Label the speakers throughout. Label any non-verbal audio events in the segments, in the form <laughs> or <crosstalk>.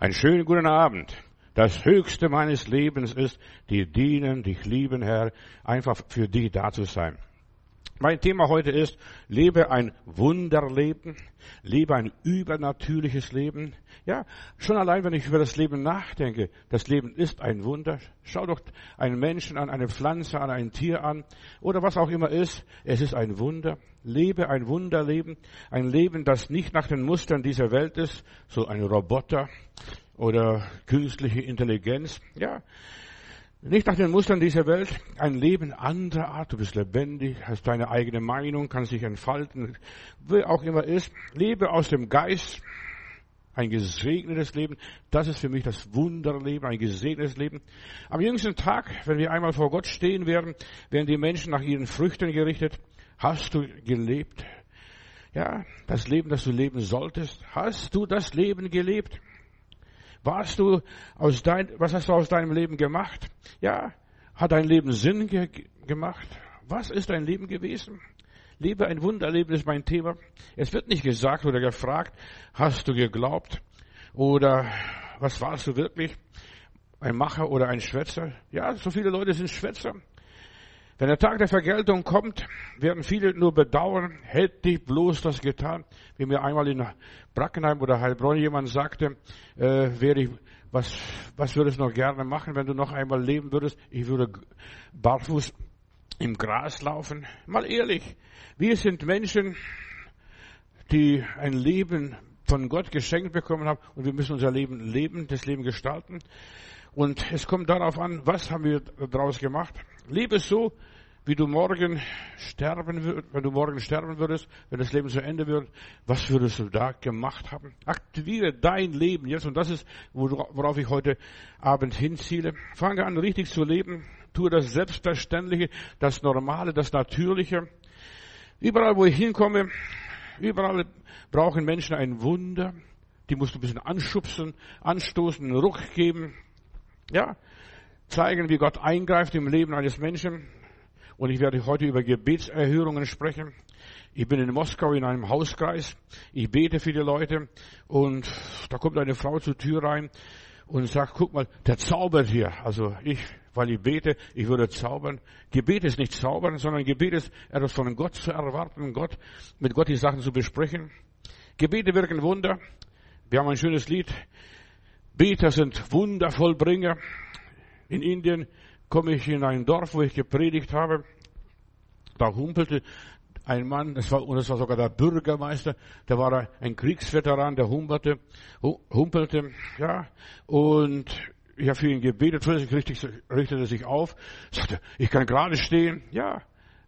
Speaker 1: Einen schönen guten Abend. Das Höchste meines Lebens ist, dir dienen, dich lieben, Herr, einfach für dich da zu sein. Mein Thema heute ist, lebe ein Wunderleben, lebe ein übernatürliches Leben. Ja, schon allein, wenn ich über das Leben nachdenke, das Leben ist ein Wunder. Schau doch einen Menschen an, eine Pflanze an, ein Tier an oder was auch immer ist. Es ist ein Wunder. Lebe ein Wunderleben, ein Leben, das nicht nach den Mustern dieser Welt ist, so ein Roboter oder künstliche Intelligenz. Ja, nicht nach den Mustern dieser Welt, ein Leben anderer Art. Du bist lebendig, hast deine eigene Meinung, kannst dich entfalten, wie auch immer ist. Lebe aus dem Geist, ein gesegnetes Leben. Das ist für mich das Wunderleben, ein gesegnetes Leben. Am jüngsten Tag, wenn wir einmal vor Gott stehen werden, werden die Menschen nach ihren Früchten gerichtet. Hast du gelebt? Ja, das Leben, das du leben solltest. Hast du das Leben gelebt? Warst du aus dein, was hast du aus deinem Leben gemacht? Ja, hat dein Leben Sinn ge gemacht? Was ist dein Leben gewesen? Lebe ein Wunderleben ist mein Thema. Es wird nicht gesagt oder gefragt, hast du geglaubt? Oder was warst du wirklich? Ein Macher oder ein Schwätzer? Ja, so viele Leute sind Schwätzer. Wenn der Tag der Vergeltung kommt, werden viele nur bedauern, hätte ich bloß das getan. Wie mir einmal in Brackenheim oder Heilbronn jemand sagte, äh, wäre ich, was, was würdest du noch gerne machen, wenn du noch einmal leben würdest? Ich würde barfuß im Gras laufen. Mal ehrlich, wir sind Menschen, die ein Leben von Gott geschenkt bekommen haben und wir müssen unser Leben leben, das Leben gestalten. Und es kommt darauf an, was haben wir daraus gemacht. Lebe so, wie du morgen sterben würdest, wenn du morgen sterben würdest, wenn das Leben zu Ende wird, was würdest du da gemacht haben? Aktiviere dein Leben jetzt und das ist, worauf ich heute Abend hinziele. Fange an, richtig zu leben. Tue das Selbstverständliche, das Normale, das Natürliche. Überall, wo ich hinkomme, überall brauchen Menschen ein Wunder. Die musst du ein bisschen anschubsen, anstoßen, einen Ruck geben. Ja, zeigen, wie Gott eingreift im Leben eines Menschen. Und ich werde heute über Gebetserhörungen sprechen. Ich bin in Moskau in einem Hauskreis. Ich bete für die Leute. Und da kommt eine Frau zur Tür rein und sagt, guck mal, der zaubert hier. Also ich, weil ich bete, ich würde zaubern. Gebet ist nicht zaubern, sondern Gebet ist etwas von Gott zu erwarten, Gott, mit Gott die Sachen zu besprechen. Gebete wirken Wunder. Wir haben ein schönes Lied. Beter sind Wundervollbringer. In Indien komme ich in ein Dorf, wo ich gepredigt habe. Da humpelte ein Mann, das war, und das war sogar der Bürgermeister, der war ein Kriegsveteran, der humpelte, humpelte, ja, und ich habe für ihn gebetet, plötzlich richtete er sich auf, sagte, ich kann gerade stehen, ja.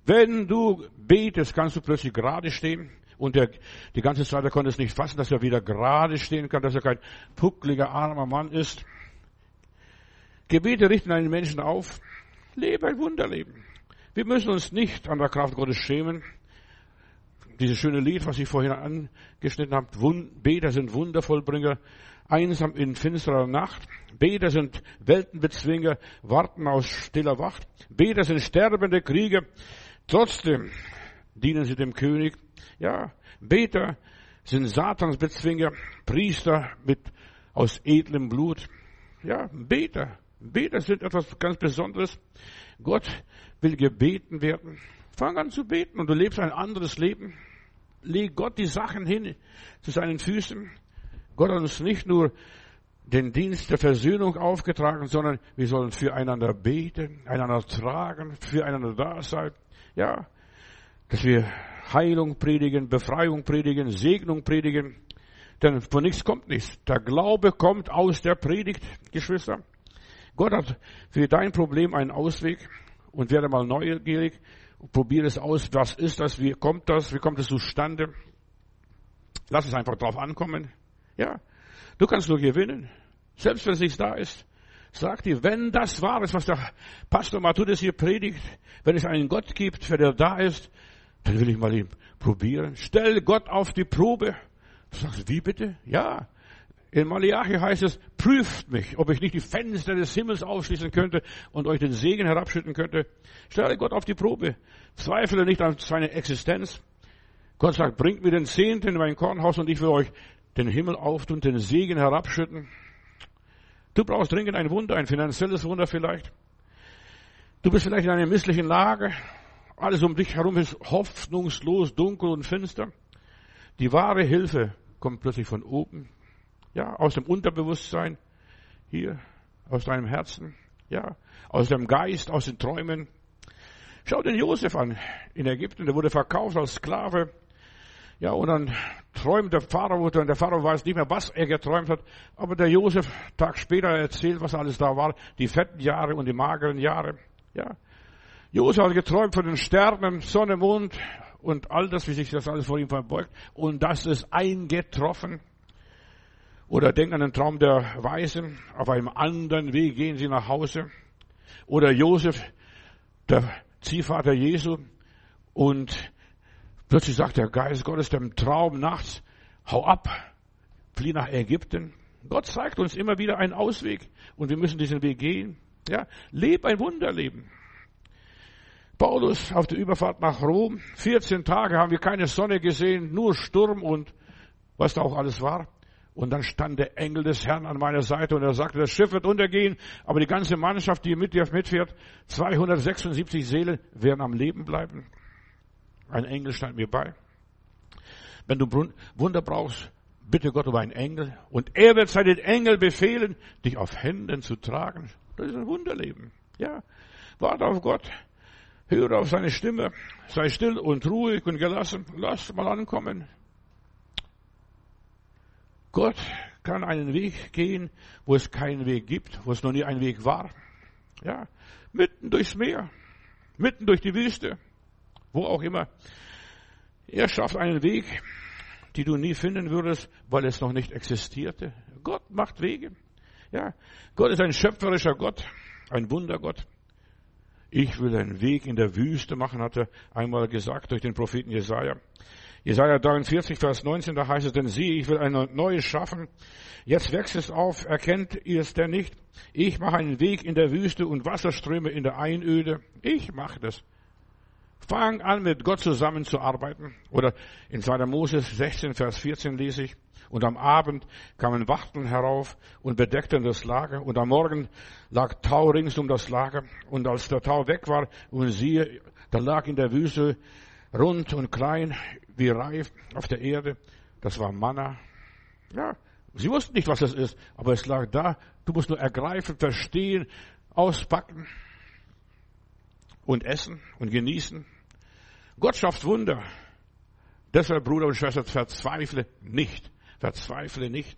Speaker 1: Wenn du betest, kannst du plötzlich gerade stehen. Und der, die ganze Zeit, er konnte es nicht fassen, dass er wieder gerade stehen kann, dass er kein puckliger, armer Mann ist. Gebete richten einen Menschen auf. Lebe ein Wunderleben. Wir müssen uns nicht an der Kraft Gottes schämen. Dieses schöne Lied, was ich vorhin angeschnitten habe, Beter sind Wundervollbringer, einsam in finsterer Nacht. Beter sind Weltenbezwinger, warten aus stiller Wacht. Beter sind sterbende Krieger, trotzdem dienen sie dem König. Ja, Beter sind Satansbezwinger, Priester mit aus edlem Blut. Ja, Beter Beter sind etwas ganz Besonderes. Gott will gebeten werden. Fang an zu beten und du lebst ein anderes Leben. Leg Gott die Sachen hin zu seinen Füßen. Gott hat uns nicht nur den Dienst der Versöhnung aufgetragen, sondern wir sollen füreinander beten, einander tragen, füreinander da sein. Ja, dass wir Heilung predigen, Befreiung predigen, Segnung predigen. Denn von nichts kommt nichts. Der Glaube kommt aus der Predigt, Geschwister. Gott hat für dein Problem einen Ausweg und werde mal neugierig. Probiere es aus. Was ist das? Wie kommt das? Wie kommt es zustande? Lass es einfach drauf ankommen. Ja. Du kannst nur gewinnen. Selbst wenn es nicht da ist. Sag dir, wenn das wahr ist, was der Pastor Matthäus hier predigt, wenn es einen Gott gibt, der da ist, dann will ich mal ihn probieren. Stell Gott auf die Probe. Du sagst, wie bitte? Ja. In Malachi heißt es, prüft mich, ob ich nicht die Fenster des Himmels aufschließen könnte und euch den Segen herabschütten könnte. Stelle Gott auf die Probe. Zweifle nicht an seine Existenz. Gott sagt, bringt mir den Zehnten in mein Kornhaus und ich will euch den Himmel auftun, den Segen herabschütten. Du brauchst dringend ein Wunder, ein finanzielles Wunder vielleicht. Du bist vielleicht in einer misslichen Lage. Alles um dich herum ist hoffnungslos, dunkel und finster. Die wahre Hilfe kommt plötzlich von oben. Ja, aus dem Unterbewusstsein. Hier, aus deinem Herzen. Ja, aus dem Geist, aus den Träumen. Schau den Josef an in Ägypten. Der wurde verkauft als Sklave. Ja, und dann träumt der Pharao, und der Pharao weiß nicht mehr, was er geträumt hat, aber der Josef, Tag später erzählt, was alles da war, die fetten Jahre und die mageren Jahre. Ja. Josef hat geträumt von den Sternen, Sonne, Mond und all das, wie sich das alles vor ihm verbeugt. Und das ist eingetroffen. Oder denk an den Traum der Weisen. Auf einem anderen Weg gehen sie nach Hause. Oder Josef, der Ziehvater Jesu. Und plötzlich sagt der Geist Gottes dem Traum nachts, hau ab, flieh nach Ägypten. Gott zeigt uns immer wieder einen Ausweg. Und wir müssen diesen Weg gehen. Ja, leb ein Wunderleben. Paulus auf der Überfahrt nach Rom, 14 Tage haben wir keine Sonne gesehen, nur Sturm und was da auch alles war. Und dann stand der Engel des Herrn an meiner Seite und er sagte, das Schiff wird untergehen, aber die ganze Mannschaft, die mit dir mitfährt, 276 Seelen werden am Leben bleiben. Ein Engel stand mir bei. Wenn du Wunder brauchst, bitte Gott um einen Engel und er wird seinen Engel befehlen, dich auf Händen zu tragen. Das ist ein Wunderleben. Ja. Warte auf Gott. Höre auf seine Stimme. Sei still und ruhig und gelassen. Lass mal ankommen. Gott kann einen Weg gehen, wo es keinen Weg gibt, wo es noch nie ein Weg war. Ja. Mitten durchs Meer. Mitten durch die Wüste. Wo auch immer. Er schafft einen Weg, die du nie finden würdest, weil es noch nicht existierte. Gott macht Wege. Ja, Gott ist ein schöpferischer Gott, ein Wundergott. Ich will einen Weg in der Wüste machen, hat er einmal gesagt durch den Propheten Jesaja. Jesaja 43, Vers 19, da heißt es, denn sieh, ich will ein neues schaffen. Jetzt wächst es auf, erkennt ihr es denn nicht? Ich mache einen Weg in der Wüste und Wasserströme in der Einöde. Ich mache das. Fang an, mit Gott zusammenzuarbeiten. Oder in 2. Moses 16, Vers 14 lese ich, und am Abend kamen Wachteln herauf und bedeckten das Lager. Und am Morgen lag Tau rings um das Lager. Und als der Tau weg war, und siehe, da lag in der Wüste rund und klein wie Reif auf der Erde. Das war Manna. Ja, sie wussten nicht, was das ist, aber es lag da. Du musst nur ergreifen, verstehen, auspacken und essen und genießen. Gott schafft Wunder. Deshalb, Bruder und Schwester, verzweifle nicht. Verzweifle nicht.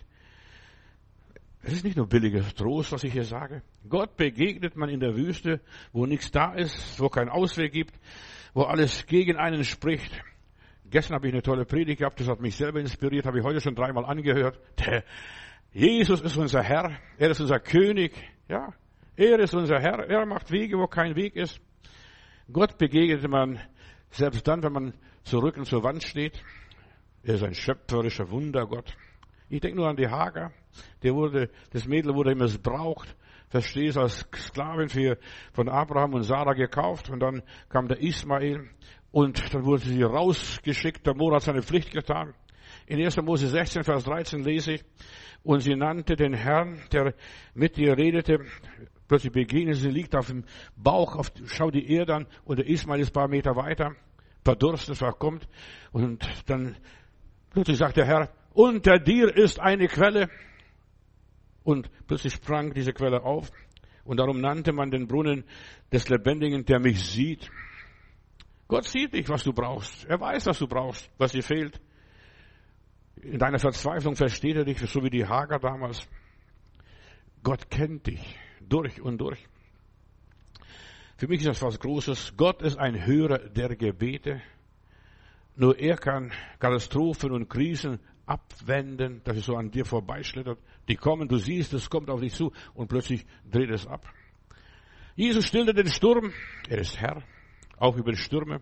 Speaker 1: Es ist nicht nur billiger Trost, was ich hier sage. Gott begegnet man in der Wüste, wo nichts da ist, wo kein Ausweg gibt, wo alles gegen einen spricht. Gestern habe ich eine tolle Predigt gehabt, das hat mich selber inspiriert, habe ich heute schon dreimal angehört. Der Jesus ist unser Herr, er ist unser König, ja. Er ist unser Herr, er macht Wege, wo kein Weg ist. Gott begegnet man selbst dann, wenn man zu Rücken zur Wand steht. Er ist ein schöpferischer Wundergott. Ich denke nur an die Hager. Der wurde, das Mädel wurde missbraucht. Verstehst, als Sklavin für, von Abraham und Sarah gekauft. Und dann kam der Ismael. Und dann wurde sie rausgeschickt. Der Mor hat seine Pflicht getan. In 1. Mose 16, Vers 13 lese ich. Und sie nannte den Herrn, der mit ihr redete. Plötzlich begegnet sie, liegt auf dem Bauch, auf, schau die Erde an. Und der Ismael ist ein paar Meter weiter. Verdurstet, verkommt. Und dann Plötzlich sagt der Herr, unter dir ist eine Quelle. Und plötzlich sprang diese Quelle auf. Und darum nannte man den Brunnen des Lebendigen, der mich sieht. Gott sieht dich, was du brauchst. Er weiß, was du brauchst, was dir fehlt. In deiner Verzweiflung versteht er dich, so wie die Hager damals. Gott kennt dich durch und durch. Für mich ist das was Großes. Gott ist ein Hörer der Gebete. Nur er kann Katastrophen und Krisen abwenden, dass es so an dir vorbeischlittert. Die kommen, du siehst, es kommt auf dich zu und plötzlich dreht es ab. Jesus stillte den Sturm. Er ist Herr, auch über Stürme.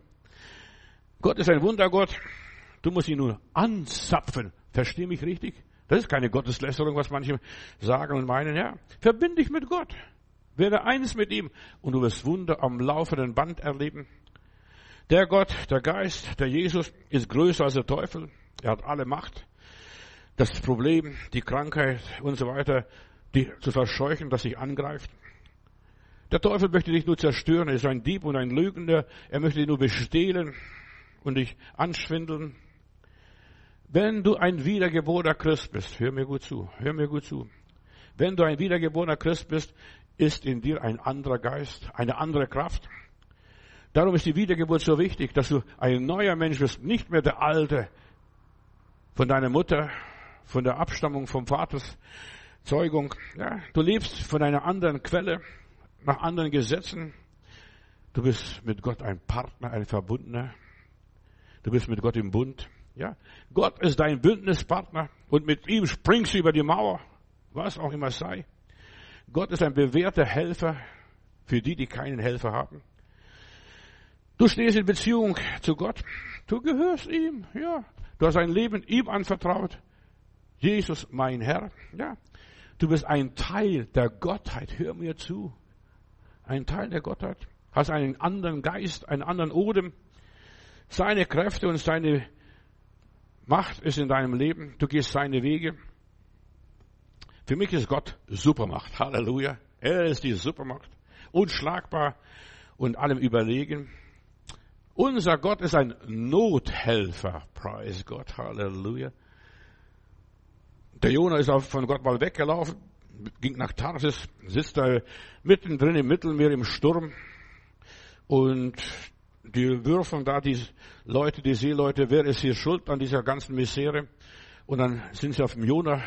Speaker 1: Gott ist ein Wundergott. Du musst ihn nur anzapfen. Versteh mich richtig? Das ist keine Gotteslästerung, was manche sagen und meinen. Ja, verbind dich mit Gott. Werde eines mit ihm und du wirst Wunder am laufenden Band erleben. Der Gott, der Geist, der Jesus ist größer als der Teufel. Er hat alle Macht. Das Problem, die Krankheit und so weiter die zu verscheuchen, dass sich angreift. Der Teufel möchte dich nur zerstören. Er ist ein Dieb und ein Lügner. Er möchte dich nur bestehlen und dich anschwindeln. Wenn du ein wiedergeborener Christ bist, hör mir gut zu, hör mir gut zu. Wenn du ein wiedergeborener Christ bist, ist in dir ein anderer Geist, eine andere Kraft. Darum ist die Wiedergeburt so wichtig, dass du ein neuer Mensch bist, nicht mehr der alte von deiner Mutter, von der Abstammung vom Vaters Zeugung. Ja, du lebst von einer anderen Quelle, nach anderen Gesetzen. Du bist mit Gott ein Partner, ein Verbundener. Du bist mit Gott im Bund. Ja, Gott ist dein Bündnispartner und mit ihm springst du über die Mauer, was auch immer sei. Gott ist ein bewährter Helfer für die, die keinen Helfer haben. Du stehst in Beziehung zu Gott. Du gehörst ihm, ja. Du hast dein Leben ihm anvertraut. Jesus, mein Herr, ja. Du bist ein Teil der Gottheit. Hör mir zu. Ein Teil der Gottheit. Hast einen anderen Geist, einen anderen Odem. Seine Kräfte und seine Macht ist in deinem Leben. Du gehst seine Wege. Für mich ist Gott Supermacht. Halleluja. Er ist die Supermacht. Unschlagbar und allem überlegen. Unser Gott ist ein Nothelfer. Preis Gott. Halleluja. Der Jonah ist auch von Gott mal weggelaufen, ging nach Tarsis, sitzt da mittendrin im Mittelmeer im Sturm und die würfeln da die Leute, die Seeleute, wer ist hier schuld an dieser ganzen Misere? Und dann sind sie auf den Jonah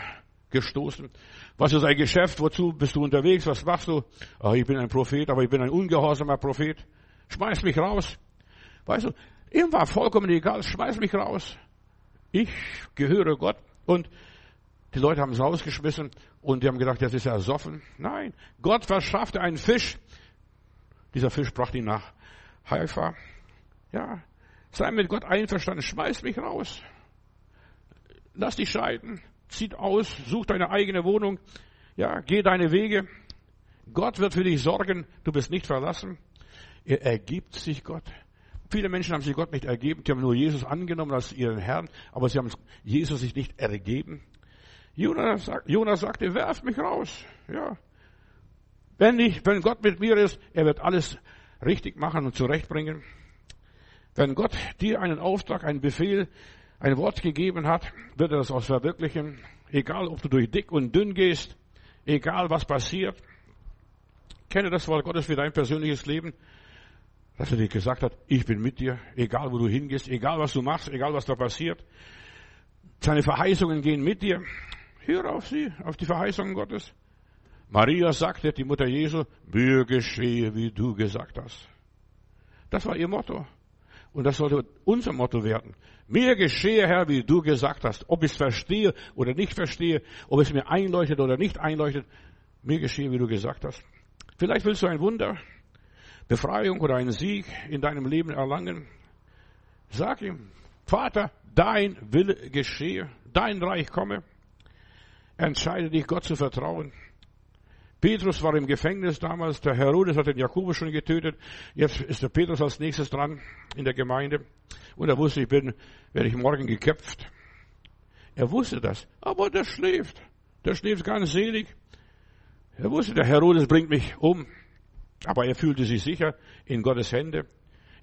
Speaker 1: gestoßen. Was ist ein Geschäft? Wozu bist du unterwegs? Was machst du? Ach, ich bin ein Prophet, aber ich bin ein ungehorsamer Prophet. Schmeiß mich raus. Weißt du, ihm war vollkommen egal, schmeiß mich raus. Ich gehöre Gott und die Leute haben es rausgeschmissen und die haben gedacht, das ist ersoffen. Nein, Gott verschaffte einen Fisch. Dieser Fisch brachte ihn nach Haifa. Ja, sei mit Gott einverstanden, schmeiß mich raus. Lass dich scheiden, zieht aus, such deine eigene Wohnung. Ja, geh deine Wege. Gott wird für dich sorgen, du bist nicht verlassen. Er ergibt sich Gott. Viele Menschen haben sich Gott nicht ergeben, die haben nur Jesus angenommen als ihren Herrn, aber sie haben Jesus sich nicht ergeben. Jonas, Jonas sagte, werft mich raus. Ja. Wenn ich, wenn Gott mit mir ist, er wird alles richtig machen und zurechtbringen. Wenn Gott dir einen Auftrag, einen Befehl, ein Wort gegeben hat, wird er das auch verwirklichen. Egal, ob du durch dick und dünn gehst, egal was passiert. Kenne das Wort Gottes für dein persönliches Leben, dass er dir gesagt hat, ich bin mit dir, egal wo du hingehst, egal was du machst, egal was da passiert. Seine Verheißungen gehen mit dir. Hör auf sie, auf die Verheißungen Gottes. Maria sagte, die Mutter Jesu, mir geschehe, wie du gesagt hast. Das war ihr Motto. Und das sollte unser Motto werden. Mir geschehe, Herr, wie du gesagt hast. Ob ich es verstehe oder nicht verstehe, ob es mir einleuchtet oder nicht einleuchtet, mir geschehe, wie du gesagt hast. Vielleicht willst du ein Wunder, Befreiung oder einen Sieg in deinem Leben erlangen. Sag ihm, Vater, dein Wille geschehe, dein Reich komme. Entscheide dich, Gott zu vertrauen. Petrus war im Gefängnis damals, der Herodes hat den Jakobus schon getötet, jetzt ist der Petrus als nächstes dran in der Gemeinde und er wusste, ich bin, werde ich morgen geköpft. Er wusste das, aber der schläft, der schläft ganz selig. Er wusste, der Herodes bringt mich um, aber er fühlte sich sicher in Gottes Hände.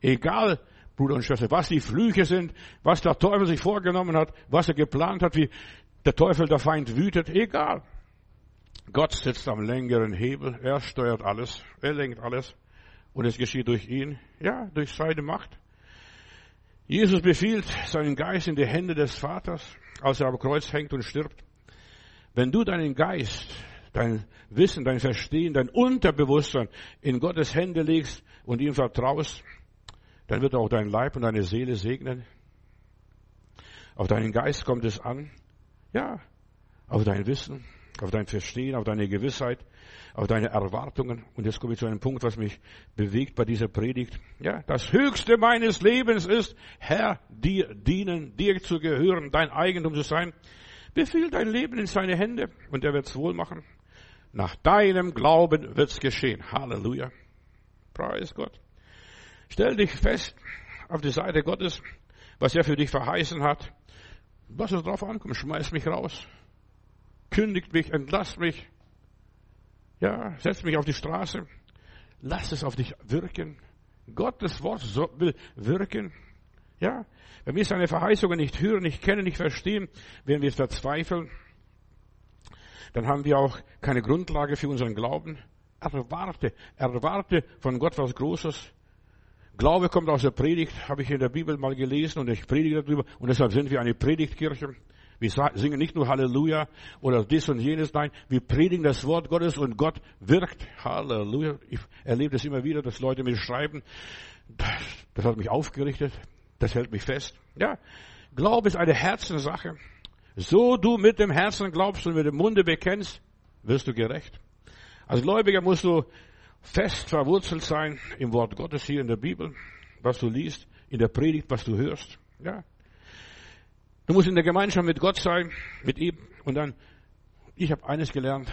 Speaker 1: Egal, Bruder und Schwester, was die Flüche sind, was der Teufel sich vorgenommen hat, was er geplant hat, wie der Teufel, der Feind wütet, egal. Gott sitzt am längeren Hebel, er steuert alles, er lenkt alles und es geschieht durch ihn, ja, durch seine Macht. Jesus befiehlt seinen Geist in die Hände des Vaters, als er am Kreuz hängt und stirbt. Wenn du deinen Geist, dein Wissen, dein Verstehen, dein Unterbewusstsein in Gottes Hände legst und ihm vertraust, dann wird auch dein Leib und deine Seele segnen. Auf deinen Geist kommt es an. Ja, auf dein Wissen, auf dein Verstehen, auf deine Gewissheit, auf deine Erwartungen. Und jetzt komme ich zu einem Punkt, was mich bewegt bei dieser Predigt. Ja, das Höchste meines Lebens ist, Herr, dir dienen, dir zu gehören, dein Eigentum zu sein. Befiehl dein Leben in seine Hände und er wird es wohl machen. Nach deinem Glauben wird es geschehen. Halleluja. Preis Gott. Stell dich fest auf die Seite Gottes, was er für dich verheißen hat. Was es drauf ankommt, schmeiß mich raus. Kündigt mich, entlasst mich. Ja, setz mich auf die Straße. Lass es auf dich wirken. Gottes Wort will wirken. Ja, wenn wir seine Verheißungen nicht hören, nicht kennen, nicht verstehen, werden wir verzweifeln. Dann haben wir auch keine Grundlage für unseren Glauben. Erwarte, erwarte von Gott was Großes. Glaube kommt aus der Predigt, habe ich in der Bibel mal gelesen und ich predige darüber und deshalb sind wir eine Predigtkirche. Wir singen nicht nur Halleluja oder dies und jenes, nein, wir predigen das Wort Gottes und Gott wirkt. Halleluja. Ich erlebe das immer wieder, dass Leute mir schreiben, das, das hat mich aufgerichtet, das hält mich fest. Ja, Glaube ist eine Herzenssache. So du mit dem Herzen glaubst und mit dem Munde bekennst, wirst du gerecht. Als Gläubiger musst du fest verwurzelt sein im Wort Gottes hier in der Bibel, was du liest, in der Predigt, was du hörst. Ja, Du musst in der Gemeinschaft mit Gott sein, mit ihm. Und dann, ich habe eines gelernt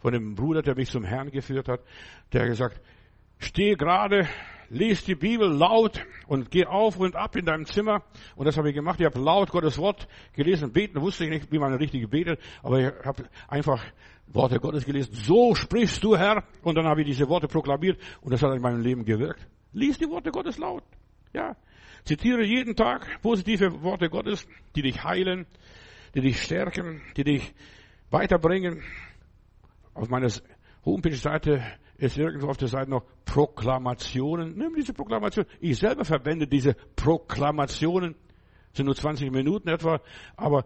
Speaker 1: von dem Bruder, der mich zum Herrn geführt hat. Der gesagt, steh gerade, lies die Bibel laut und geh auf und ab in deinem Zimmer. Und das habe ich gemacht. Ich habe laut Gottes Wort gelesen. Beten wusste ich nicht, wie man richtig betet, aber ich habe einfach Worte Gottes gelesen. So sprichst du, Herr. Und dann habe ich diese Worte proklamiert und das hat in meinem Leben gewirkt. Lies die Worte Gottes laut. Ja, Zitiere jeden Tag positive Worte Gottes, die dich heilen, die dich stärken, die dich weiterbringen. Auf meiner Homepage-Seite ist irgendwo auf der Seite noch Proklamationen. Nimm diese Proklamation. Ich selber verwende diese Proklamationen. Sind nur 20 Minuten etwa. Aber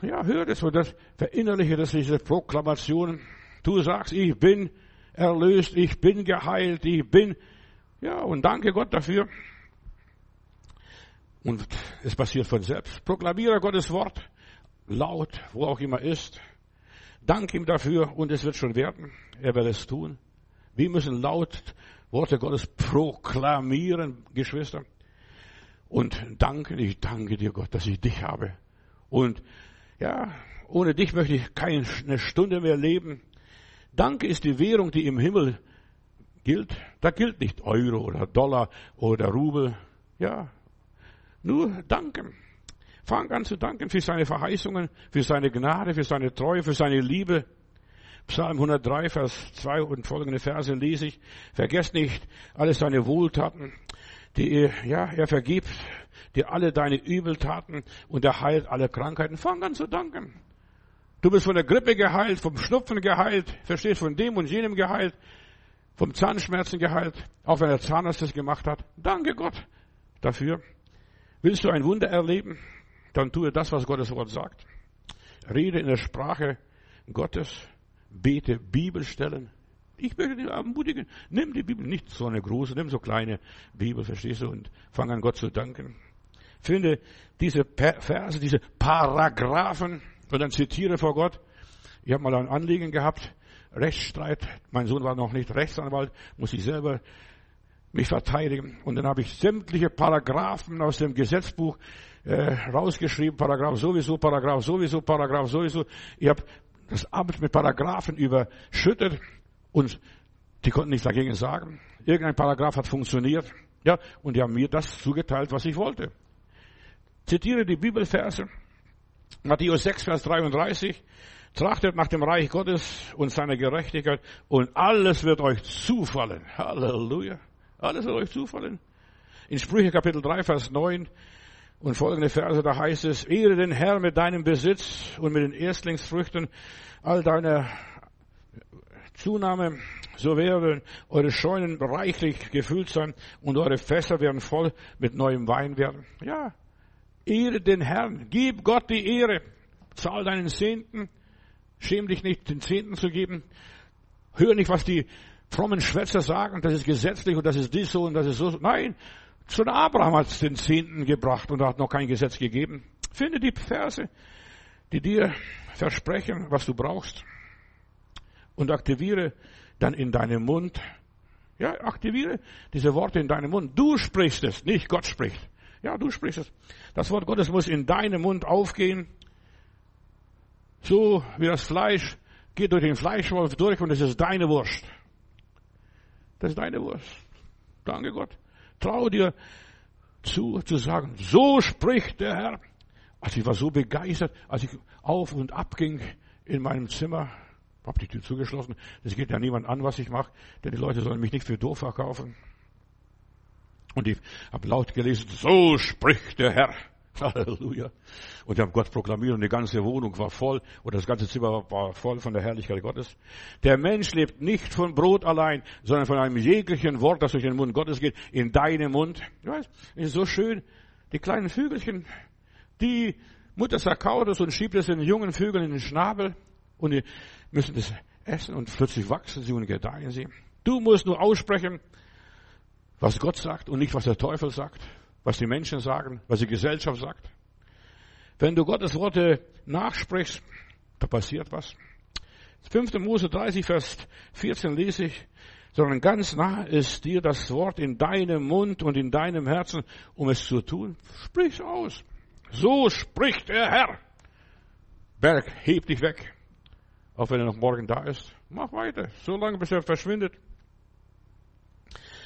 Speaker 1: ja, hör das und das, verinnerliche das, diese Proklamationen. Du sagst, ich bin erlöst, ich bin geheilt, ich bin, ja, und danke Gott dafür. Und es passiert von selbst. Proklamiere Gottes Wort laut, wo auch immer ist. Dank ihm dafür und es wird schon werden. Er wird es tun. Wir müssen laut Worte Gottes proklamieren, Geschwister. Und danken, ich danke dir Gott, dass ich dich habe. Und ja, ohne dich möchte ich keine Stunde mehr leben. Danke ist die Währung, die im Himmel gilt. Da gilt nicht Euro oder Dollar oder Rubel. Ja, nur danken. Fang an zu danken für seine Verheißungen, für seine Gnade, für seine Treue, für seine Liebe. Psalm 103, Vers 2 und folgende Verse lese ich. Vergesst nicht alle seine Wohltaten, die, ja, er vergibt dir alle deine Übeltaten und er heilt alle Krankheiten. Fang an zu danken. Du bist von der Grippe geheilt, vom Schnupfen geheilt, verstehst, von dem und jenem geheilt, vom Zahnschmerzen geheilt, auch wenn der Zahnarzt das gemacht hat. Danke Gott dafür. Willst du ein Wunder erleben? Dann tue das, was Gottes Wort sagt. Rede in der Sprache Gottes. Bete Bibelstellen. Ich möchte dich ermutigen, nimm die Bibel, nicht so eine große, nimm so kleine Bibel, verstehst du, und fang an Gott zu danken. Finde diese Verse, diese Paragraphen und dann zitiere vor Gott. Ich habe mal ein Anliegen gehabt, Rechtsstreit. Mein Sohn war noch nicht Rechtsanwalt, muss ich selber mich verteidigen. Und dann habe ich sämtliche Paragraphen aus dem Gesetzbuch äh, rausgeschrieben, Paragraph sowieso, Paragraph sowieso, Paragraph sowieso. Ich habe das Amt mit Paragraphen überschüttet und die konnten nichts dagegen sagen. Irgendein Paragraph hat funktioniert. Ja, und die haben mir das zugeteilt, was ich wollte. Zitiere die Bibelverse. Matthäus 6, Vers 33. Trachtet nach dem Reich Gottes und seiner Gerechtigkeit und alles wird euch zufallen. Halleluja. Alles wird euch zufallen. In Sprüche Kapitel 3, Vers 9 und folgende Verse, da heißt es, ehre den Herr mit deinem Besitz und mit den Erstlingsfrüchten. All deiner Zunahme, so werden eure Scheunen reichlich gefüllt sein und eure Fässer werden voll mit neuem Wein werden. Ja, ehre den Herrn, gib Gott die Ehre, zahl deinen Zehnten, schäm dich nicht, den Zehnten zu geben, hör nicht, was die frommen Schwätzer sagen, das ist gesetzlich und das ist dies so und das ist so. Nein, schon Abraham hat den Zehnten gebracht und hat noch kein Gesetz gegeben. Finde die Verse, die dir versprechen, was du brauchst und aktiviere dann in deinem Mund, ja, aktiviere diese Worte in deinem Mund. Du sprichst es, nicht Gott spricht. Ja, du sprichst es. Das Wort Gottes muss in deinem Mund aufgehen. So wie das Fleisch geht durch den Fleischwolf durch und es ist deine Wurst. Das ist deine Wurst. Danke Gott. Trau dir zu, zu sagen, so spricht der Herr. Also ich war so begeistert, als ich auf und ab ging in meinem Zimmer. Hab die Tür zugeschlossen. Es geht ja niemand an, was ich mache, denn die Leute sollen mich nicht für doof verkaufen. Und ich habe laut gelesen, so spricht der Herr. <laughs> Halleluja. Und ich habe Gott proklamiert und die ganze Wohnung war voll oder das ganze Zimmer war voll von der Herrlichkeit Gottes. Der Mensch lebt nicht von Brot allein, sondern von einem jeglichen Wort, das durch den Mund Gottes geht, in deinem Mund. Du weißt, ist so schön. Die kleinen Vögelchen, die Mutter zerkaut es und schiebt es den jungen Vögeln in den Schnabel und die müssen das essen und plötzlich wachsen sie und gedeihen sie. Du musst nur aussprechen, was Gott sagt und nicht was der Teufel sagt, was die Menschen sagen, was die Gesellschaft sagt. Wenn du Gottes Worte nachsprichst, da passiert was. 5. Mose 30, Vers 14 lese ich, sondern ganz nah ist dir das Wort in deinem Mund und in deinem Herzen, um es zu tun. Sprich's aus. So spricht der Herr. Berg, heb dich weg. Auch wenn er noch morgen da ist. Mach weiter. So lange, bis er verschwindet.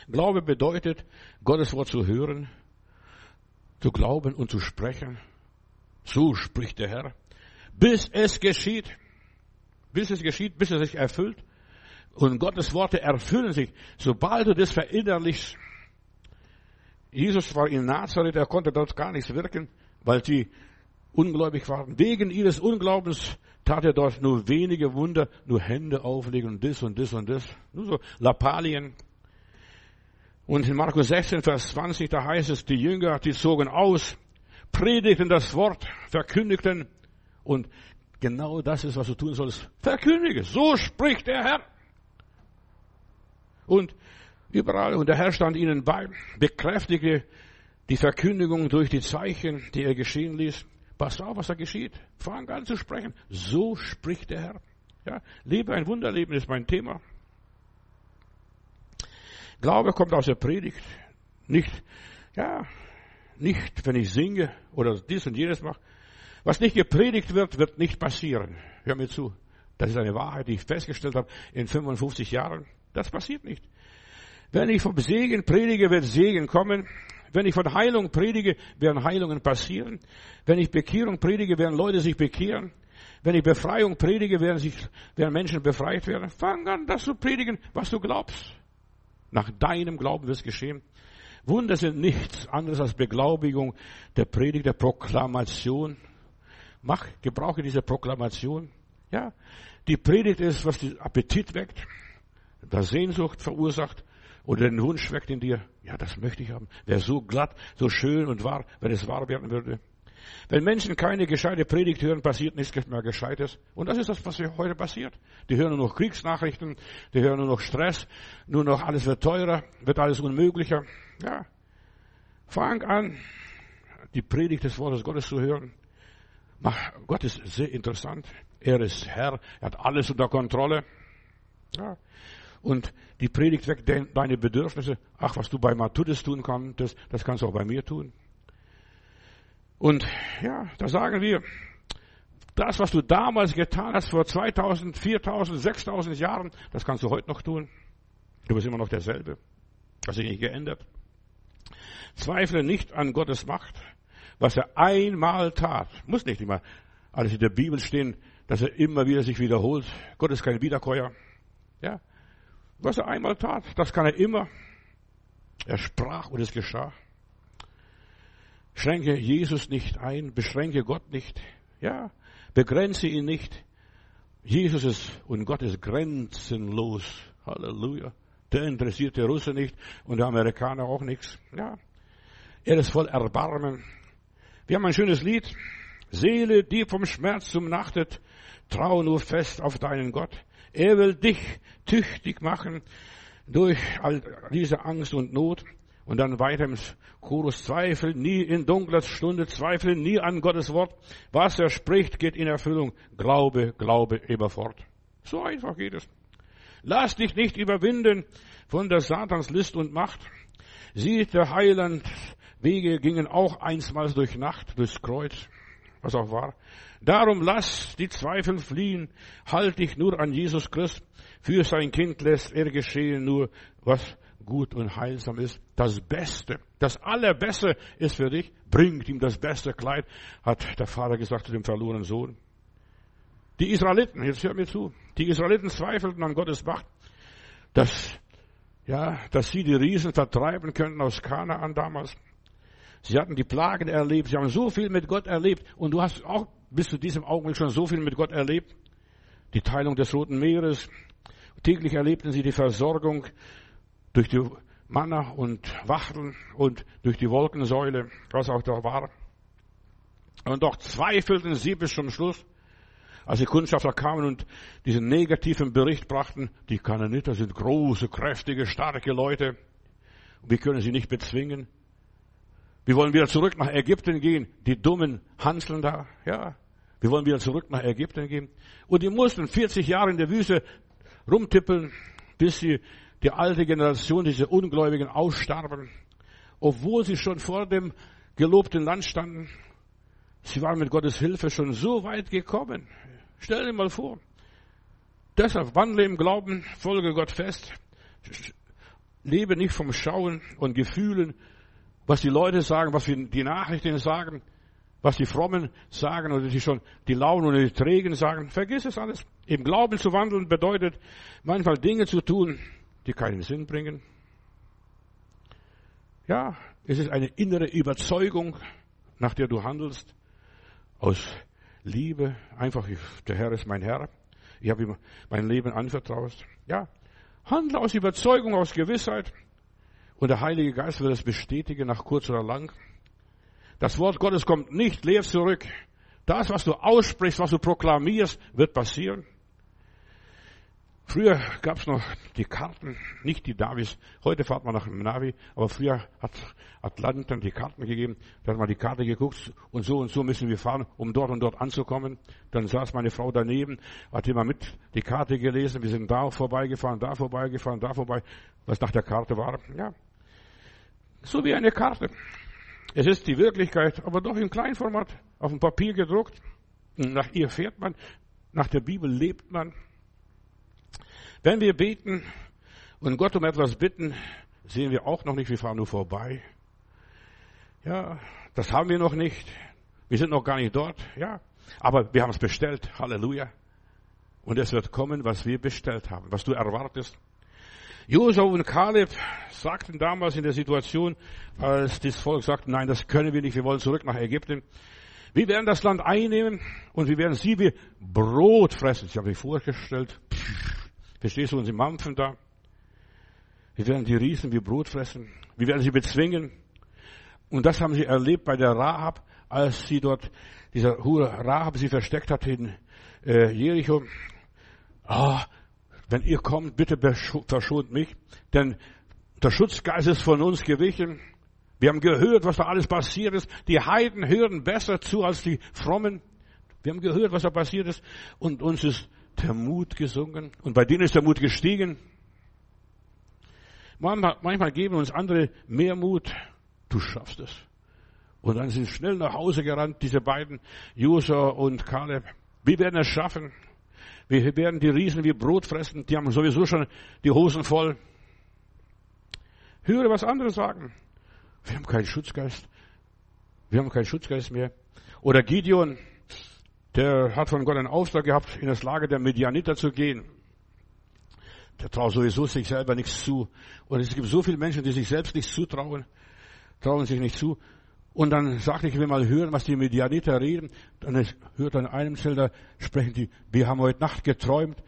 Speaker 1: Glaube bedeutet, Gottes Wort zu hören, zu glauben und zu sprechen. So spricht der Herr. Bis es geschieht. Bis es geschieht, bis es sich erfüllt. Und Gottes Worte erfüllen sich, sobald du das verinnerlichst. Jesus war in Nazareth, er konnte dort gar nichts wirken, weil sie ungläubig waren. Wegen ihres Unglaubens tat er dort nur wenige Wunder, nur Hände auflegen und das und das und das. Nur so Lappalien. Und in Markus 16, Vers 20, da heißt es, die Jünger, die zogen aus, predigten das Wort, verkündigten und genau das ist, was du tun sollst. Verkündige. So spricht der Herr. Und überall, und der Herr stand ihnen bei, bekräftigte die Verkündigung durch die Zeichen, die er geschehen ließ. Passt auf, was da geschieht. Fang an zu sprechen. So spricht der Herr. Ja, lebe ein Wunderleben ist mein Thema. Glaube kommt aus der Predigt. Nicht, ja, nicht, wenn ich singe oder dies und jenes mache. Was nicht gepredigt wird, wird nicht passieren. Hör mir zu. Das ist eine Wahrheit, die ich festgestellt habe in 55 Jahren. Das passiert nicht. Wenn ich vom Segen predige, wird Segen kommen. Wenn ich von Heilung predige, werden Heilungen passieren. Wenn ich Bekehrung predige, werden Leute sich bekehren. Wenn ich Befreiung predige, werden, sich, werden Menschen befreit werden. Fang an, das zu predigen, was du glaubst. Nach deinem Glauben wird es geschehen. Wunder sind nichts anderes als Beglaubigung der Predigt, der Proklamation. Mach, gebrauche diese Proklamation. Ja, die Predigt ist, was den Appetit weckt, das Sehnsucht verursacht oder den Wunsch weckt in dir. Ja, das möchte ich haben. Wäre so glatt, so schön und wahr, wenn es wahr werden würde. Wenn Menschen keine gescheite Predigt hören, passiert nichts mehr Gescheites. Und das ist das, was heute passiert. Die hören nur noch Kriegsnachrichten, die hören nur noch Stress, nur noch alles wird teurer, wird alles unmöglicher. Ja. Fang an, die Predigt des Wortes Gottes zu hören. Gott ist sehr interessant. Er ist Herr, er hat alles unter Kontrolle. Ja. Und die Predigt weckt deine Bedürfnisse. Ach, was du bei Matthäus tun kannst, das, das kannst du auch bei mir tun. Und ja, da sagen wir, das, was du damals getan hast, vor 2000, 4000, 6000 Jahren, das kannst du heute noch tun. Du bist immer noch derselbe. Das hat sich nicht geändert. Zweifle nicht an Gottes Macht. Was er einmal tat, muss nicht immer alles in der Bibel stehen, dass er immer wieder sich wiederholt. Gott ist kein Wiederkäuer. Ja. Was er einmal tat, das kann er immer. Er sprach und es geschah. Schränke Jesus nicht ein, beschränke Gott nicht. Ja. Begrenze ihn nicht. Jesus ist und Gott ist grenzenlos. Halleluja. Der interessiert der Russe nicht und der Amerikaner auch nichts. Ja. Er ist voll Erbarmen. Wir haben ein schönes Lied. Seele, die vom Schmerz umnachtet, trau nur fest auf deinen Gott. Er will dich tüchtig machen durch all diese Angst und Not. Und dann weiter im Chorus, Zweifel nie in dunkler Stunde, Zweifel nie an Gottes Wort. Was er spricht, geht in Erfüllung. Glaube, Glaube immerfort. So einfach geht es. Lass dich nicht überwinden von der Satans List und Macht. Sieht der Heiland Wege gingen auch einstmals durch Nacht, durchs Kreuz, was auch war. Darum lass die Zweifel fliehen, halt dich nur an Jesus Christ. Für sein Kind lässt er geschehen nur, was gut und heilsam ist. Das Beste, das Allerbeste ist für dich. Bringt ihm das beste Kleid, hat der Vater gesagt zu dem verlorenen Sohn. Die Israeliten, jetzt hört mir zu, die Israeliten zweifelten an Gottes Macht, dass, ja, dass sie die Riesen vertreiben könnten aus Kanaan damals. Sie hatten die Plagen erlebt, sie haben so viel mit Gott erlebt und du hast auch bis zu diesem Augenblick schon so viel mit Gott erlebt. Die Teilung des Roten Meeres. Täglich erlebten sie die Versorgung durch die Manna und Wachteln und durch die Wolkensäule, was auch da war. Und doch zweifelten sie bis zum Schluss, als die Kundschafter kamen und diesen negativen Bericht brachten, die Kananiter sind große, kräftige, starke Leute. Wir können sie nicht bezwingen. Wir wollen wieder zurück nach Ägypten gehen. Die dummen Hanseln da, ja. Wir wollen wieder zurück nach Ägypten gehen. Und die mussten 40 Jahre in der Wüste rumtippeln, bis sie die alte Generation, diese Ungläubigen ausstarben. Obwohl sie schon vor dem gelobten Land standen. Sie waren mit Gottes Hilfe schon so weit gekommen. Stell dir mal vor. Deshalb wandle im Glauben, folge Gott fest. Lebe nicht vom Schauen und Gefühlen, was die Leute sagen, was die Nachrichten sagen, was die Frommen sagen oder die schon die Launen oder die Trägen sagen. Vergiss es alles. Im Glauben zu wandeln bedeutet manchmal Dinge zu tun, die keinen Sinn bringen. Ja, es ist eine innere Überzeugung, nach der du handelst, aus Liebe, einfach, der Herr ist mein Herr, ich habe ihm mein Leben anvertraut. Ja, handle aus Überzeugung, aus Gewissheit, und der Heilige Geist wird es bestätigen nach kurz oder lang. Das Wort Gottes kommt nicht leer zurück. Das, was du aussprichst, was du proklamierst, wird passieren. Früher gab es noch die Karten, nicht die Navis. Heute fahrt man nach dem Navi, aber früher hat Atlanten die Karten gegeben. Da hat man die Karte geguckt und so und so müssen wir fahren, um dort und dort anzukommen. Dann saß meine Frau daneben, hat immer mit die Karte gelesen. Wir sind da vorbeigefahren, da vorbeigefahren, da vorbei, was nach der Karte war. Ja, so wie eine Karte. Es ist die Wirklichkeit, aber doch im Kleinformat, auf dem Papier gedruckt. Nach ihr fährt man, nach der Bibel lebt man. Wenn wir beten und Gott um etwas bitten, sehen wir auch noch nicht, wir fahren nur vorbei. Ja, das haben wir noch nicht. Wir sind noch gar nicht dort. Ja, aber wir haben es bestellt. Halleluja. Und es wird kommen, was wir bestellt haben, was du erwartest. Josua und Kaleb sagten damals in der Situation, als das Volk sagte, nein, das können wir nicht, wir wollen zurück nach Ägypten. Wir werden das Land einnehmen und wir werden sie wie Brot fressen. Ich habe mich vorgestellt, pff, verstehst du, und sie mampfen da. Wir werden die Riesen wie Brot fressen. Wir werden sie bezwingen. Und das haben sie erlebt bei der Rahab, als sie dort, dieser Hure Rahab sie versteckt hat in äh, Jericho. Ah, wenn ihr kommt, bitte verschont mich, denn der Schutzgeist ist von uns gewichen. Wir haben gehört, was da alles passiert ist. Die Heiden hören besser zu als die Frommen. Wir haben gehört, was da passiert ist. Und uns ist der Mut gesungen. Und bei denen ist der Mut gestiegen. Manchmal, manchmal geben uns andere mehr Mut. Du schaffst es. Und dann sind schnell nach Hause gerannt, diese beiden, Josua und Kaleb. Wir werden es schaffen. Wir werden die Riesen wie Brot fressen. Die haben sowieso schon die Hosen voll. Höre, was andere sagen. Wir haben keinen Schutzgeist. Wir haben keinen Schutzgeist mehr. Oder Gideon, der hat von Gott einen Auftrag gehabt, in das Lager der Medianiter zu gehen. Der traut sowieso sich selber nichts zu. Und es gibt so viele Menschen, die sich selbst nichts zutrauen, trauen sich nicht zu. Und dann sagte ich, ich will mal hören, was die Medianiter reden. Dann hört an einem Zelter sprechen die, wir haben heute Nacht geträumt.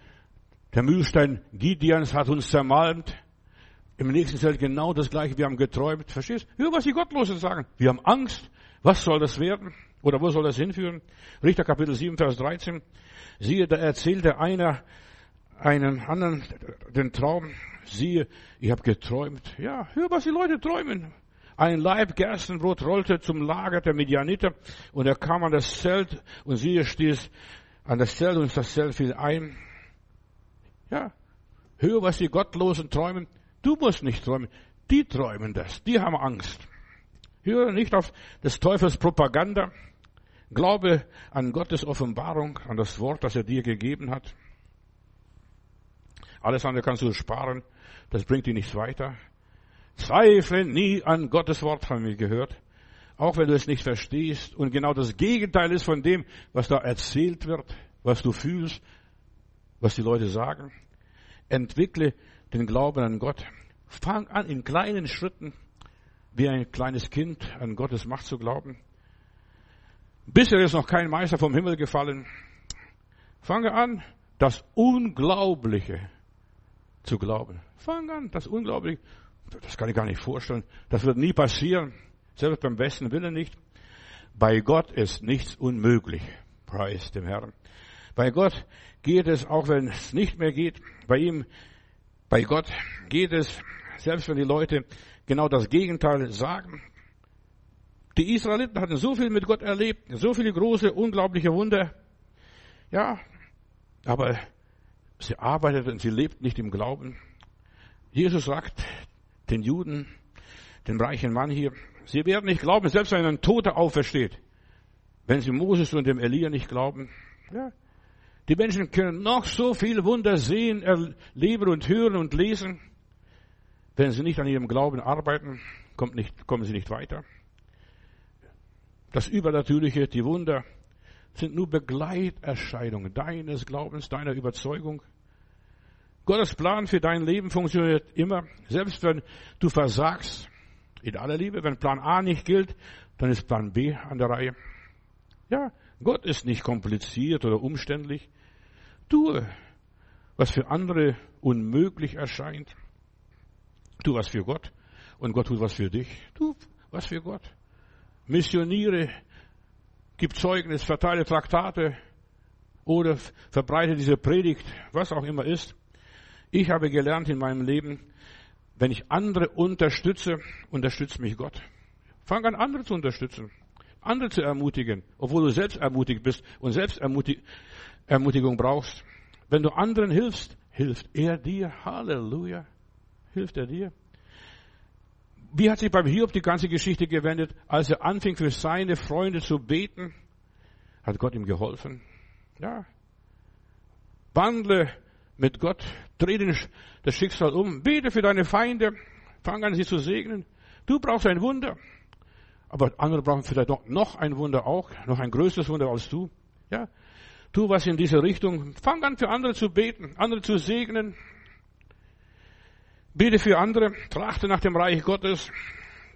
Speaker 1: Der Mühlstein Gideons hat uns zermalmt. Im nächsten Zelt genau das gleiche, wir haben geträumt. Verstehst? Hör, was die Gottlosen sagen. Wir haben Angst. Was soll das werden? Oder wo soll das hinführen? Richter Kapitel 7, Vers 13. Siehe, da erzählte einer einen anderen den Traum. Siehe, ich habe geträumt. Ja, hör, was die Leute träumen. Ein Leib Gerstenbrot rollte zum Lager der Medianiter und er kam an das Zelt und siehe stieß an das Zelt und das Zelt fiel ein. Ja, hör, was die Gottlosen träumen. Du musst nicht träumen. Die träumen das. Die haben Angst. Höre nicht auf des Teufels Propaganda. Glaube an Gottes Offenbarung, an das Wort, das er dir gegeben hat. Alles andere kannst du sparen. Das bringt dir nichts weiter. Zweifle nie an Gottes Wort, haben wir gehört. Auch wenn du es nicht verstehst und genau das Gegenteil ist von dem, was da erzählt wird. was du fühlst, was die Leute sagen. Entwickle den Glauben an Gott. Fang an, in kleinen Schritten, wie ein kleines Kind, an Gottes Macht zu glauben. Bisher ist noch kein Meister vom Himmel gefallen. Fange an, das Unglaubliche zu glauben. Fange an, das Unglaubliche. Das kann ich gar nicht vorstellen. Das wird nie passieren. Selbst beim besten Willen nicht. Bei Gott ist nichts unmöglich. Preis dem Herrn. Bei Gott geht es, auch wenn es nicht mehr geht. Bei ihm, bei Gott geht es, selbst wenn die Leute genau das Gegenteil sagen. Die Israeliten hatten so viel mit Gott erlebt, so viele große, unglaubliche Wunder. Ja, aber sie arbeiteten, sie lebten nicht im Glauben. Jesus sagt den Juden, dem reichen Mann hier, sie werden nicht glauben, selbst wenn ein Toter aufersteht. Wenn sie Moses und dem Elia nicht glauben. Ja. Die Menschen können noch so viel Wunder sehen, erleben und hören und lesen. Wenn sie nicht an ihrem Glauben arbeiten, kommt nicht, kommen sie nicht weiter. Das Übernatürliche, die Wunder, sind nur Begleiterscheinungen deines Glaubens, deiner Überzeugung. Gottes Plan für dein Leben funktioniert immer, selbst wenn du versagst. In aller Liebe, wenn Plan A nicht gilt, dann ist Plan B an der Reihe. Ja, Gott ist nicht kompliziert oder umständlich. Tue, was für andere unmöglich erscheint. Tu was für Gott und Gott tut was für dich. Tu was für Gott. Missioniere, gib Zeugnis, verteile Traktate oder verbreite diese Predigt, was auch immer ist. Ich habe gelernt in meinem Leben, wenn ich andere unterstütze, unterstützt mich Gott. Fang an, andere zu unterstützen, andere zu ermutigen, obwohl du selbst ermutigt bist und selbst Ermutigung brauchst. Wenn du anderen hilfst, hilft er dir. Halleluja hilft er dir. Wie hat sich beim Hiob die ganze Geschichte gewendet? Als er anfing für seine Freunde zu beten, hat Gott ihm geholfen. Ja. Wandle mit Gott, dreh das Schicksal um, bete für deine Feinde, fang an, sie zu segnen. Du brauchst ein Wunder. Aber andere brauchen vielleicht noch ein Wunder auch, noch ein größeres Wunder als du. Ja. Tu was in diese Richtung. Fang an, für andere zu beten, andere zu segnen, Bete für andere, trachte nach dem Reich Gottes,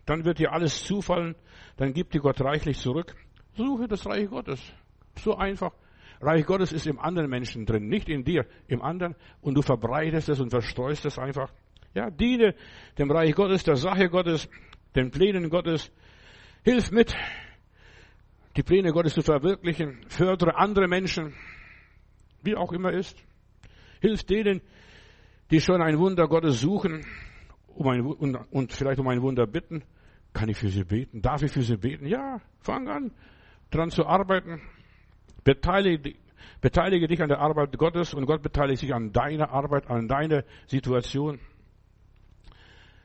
Speaker 1: dann wird dir alles zufallen, dann gibt dir Gott reichlich zurück. Suche das Reich Gottes. So einfach. Reich Gottes ist im anderen Menschen drin, nicht in dir, im anderen. Und du verbreitest es und verstreust es einfach. Ja, diene dem Reich Gottes, der Sache Gottes, den Plänen Gottes. Hilf mit, die Pläne Gottes zu verwirklichen. Fördere andere Menschen, wie auch immer ist. Hilf denen, die schon ein Wunder Gottes suchen um ein, und, und vielleicht um ein Wunder bitten. Kann ich für sie beten? Darf ich für sie beten? Ja, fang an, dran zu arbeiten. Beteilige, beteilige dich an der Arbeit Gottes und Gott beteiligt sich an deiner Arbeit, an deiner Situation.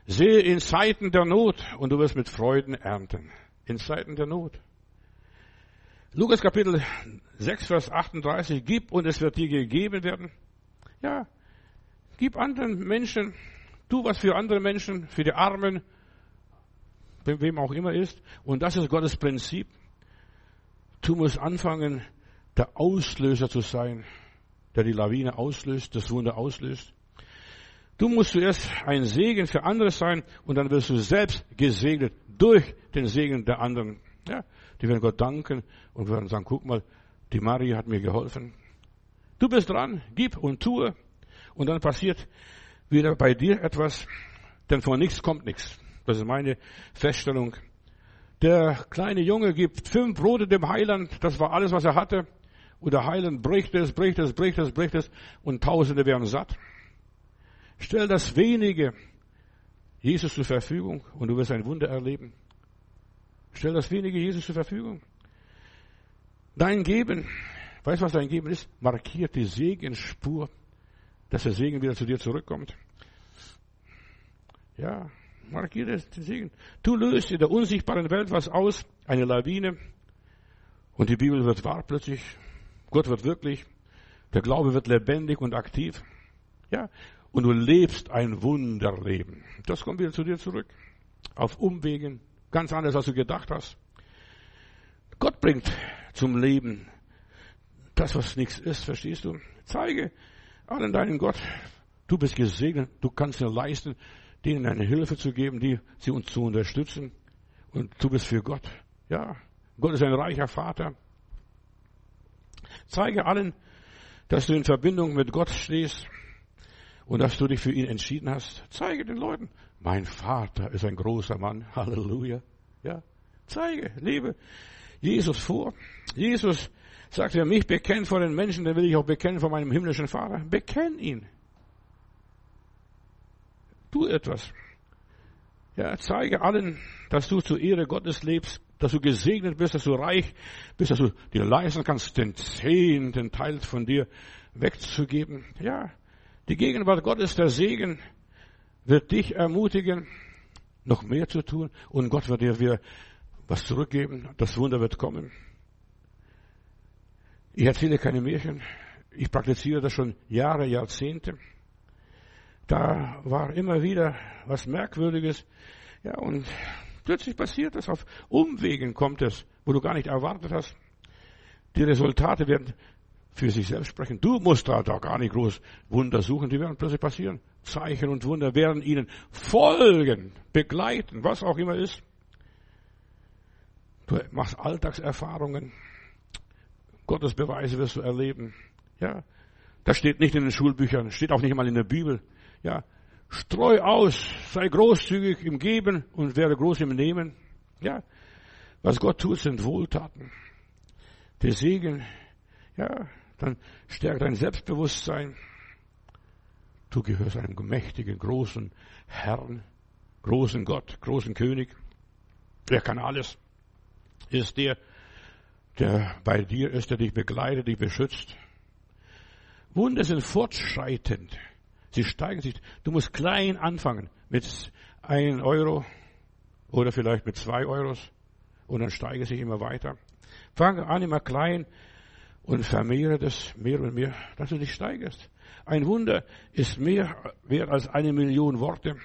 Speaker 1: Sehe in Zeiten der Not und du wirst mit Freuden ernten. In Zeiten der Not. Lukas Kapitel 6, Vers 38. Gib und es wird dir gegeben werden. Ja, Gib anderen Menschen, tu was für andere Menschen, für die Armen, wem auch immer ist. Und das ist Gottes Prinzip. Du musst anfangen, der Auslöser zu sein, der die Lawine auslöst, das Wunder auslöst. Du musst zuerst ein Segen für andere sein und dann wirst du selbst gesegnet durch den Segen der anderen. Ja, die werden Gott danken und werden sagen, guck mal, die Marie hat mir geholfen. Du bist dran, gib und tue. Und dann passiert wieder bei dir etwas, denn von nichts kommt nichts. Das ist meine Feststellung. Der kleine Junge gibt fünf Brote dem Heiland, das war alles, was er hatte. Und der Heiland bricht es, bricht es, bricht es, bricht es und Tausende werden satt. Stell das wenige Jesus zur Verfügung und du wirst ein Wunder erleben. Stell das wenige Jesus zur Verfügung. Dein Geben, weißt du, was dein Geben ist? Markiert die Segensspur dass der Segen wieder zu dir zurückkommt. Ja, markiere den Segen. Du löst in der unsichtbaren Welt was aus, eine Lawine, und die Bibel wird wahr plötzlich. Gott wird wirklich. Der Glaube wird lebendig und aktiv. Ja, und du lebst ein Wunderleben. Das kommt wieder zu dir zurück. Auf Umwegen, ganz anders, als du gedacht hast. Gott bringt zum Leben das, was nichts ist, verstehst du? Zeige allen deinen Gott, du bist gesegnet, du kannst dir leisten, denen eine Hilfe zu geben, die sie uns zu unterstützen. Und du bist für Gott. Ja, Gott ist ein reicher Vater. Zeige allen, dass du in Verbindung mit Gott stehst und dass du dich für ihn entschieden hast. Zeige den Leuten, mein Vater ist ein großer Mann. <laughs> Halleluja. Ja, zeige, lebe Jesus vor. Jesus sagt, wer mich bekennt vor den Menschen, dann will ich auch bekennen vor meinem himmlischen Vater. Bekenn ihn. Tu etwas. Ja, zeige allen, dass du zur Ehre Gottes lebst, dass du gesegnet bist, dass du reich bist, dass du dir leisten kannst, den zehnten Teil von dir wegzugeben. Ja, die Gegenwart Gottes, der Segen, wird dich ermutigen, noch mehr zu tun und Gott wird dir wieder was zurückgeben. Das Wunder wird kommen. Ich erzähle keine Märchen. Ich praktiziere das schon Jahre, Jahrzehnte. Da war immer wieder was Merkwürdiges. Ja, und plötzlich passiert es. Auf Umwegen kommt es, wo du gar nicht erwartet hast. Die Resultate werden für sich selbst sprechen. Du musst da, da gar nicht groß Wunder suchen. Die werden plötzlich passieren. Zeichen und Wunder werden ihnen folgen, begleiten, was auch immer ist. Du machst Alltagserfahrungen. Gottes Beweise wirst du erleben. Ja. Das steht nicht in den Schulbüchern, steht auch nicht mal in der Bibel. Ja. Streu aus, sei großzügig im Geben und werde groß im Nehmen. Ja. Was Gott tut, sind Wohltaten. Der Segen, ja, dann stärkt dein Selbstbewusstsein. Du gehörst einem mächtigen, großen Herrn, großen Gott, großen König. Er kann alles. Ist der, der bei dir ist, der dich begleitet, dich beschützt. Wunder sind fortschreitend. Sie steigen sich. Du musst klein anfangen mit einem Euro oder vielleicht mit zwei Euros und dann steige sich immer weiter. Fange an immer klein und vermehre das mehr und mehr, dass du dich steigerst. Ein Wunder ist mehr wert als eine Million Worte.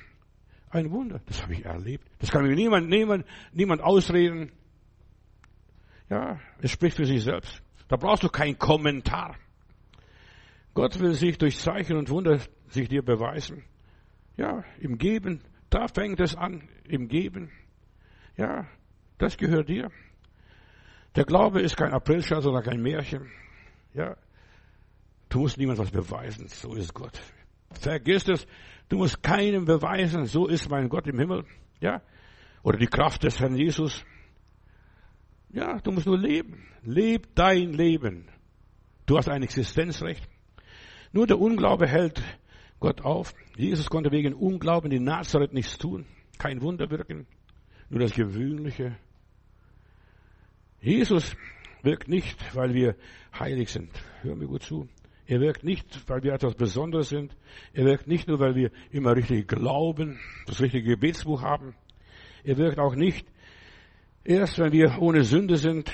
Speaker 1: Ein Wunder, das habe ich erlebt. Das kann mir niemand, niemand, niemand ausreden. Ja, es spricht für sich selbst. Da brauchst du keinen Kommentar. Gott will sich durch Zeichen und Wunder sich dir beweisen. Ja, im Geben, da fängt es an, im Geben. Ja, das gehört dir. Der Glaube ist kein Aprilscherz oder kein Märchen. Ja, du musst niemand was beweisen. So ist Gott. Vergiss es. Du musst keinem beweisen. So ist mein Gott im Himmel. Ja, oder die Kraft des Herrn Jesus. Ja, du musst nur leben. Leb dein Leben. Du hast ein Existenzrecht. Nur der Unglaube hält Gott auf. Jesus konnte wegen Unglauben in Nazareth nichts tun. Kein Wunder wirken. Nur das Gewöhnliche. Jesus wirkt nicht, weil wir heilig sind. Hör mir gut zu. Er wirkt nicht, weil wir etwas Besonderes sind. Er wirkt nicht nur, weil wir immer richtig glauben, das richtige Gebetsbuch haben. Er wirkt auch nicht erst, wenn wir ohne Sünde sind.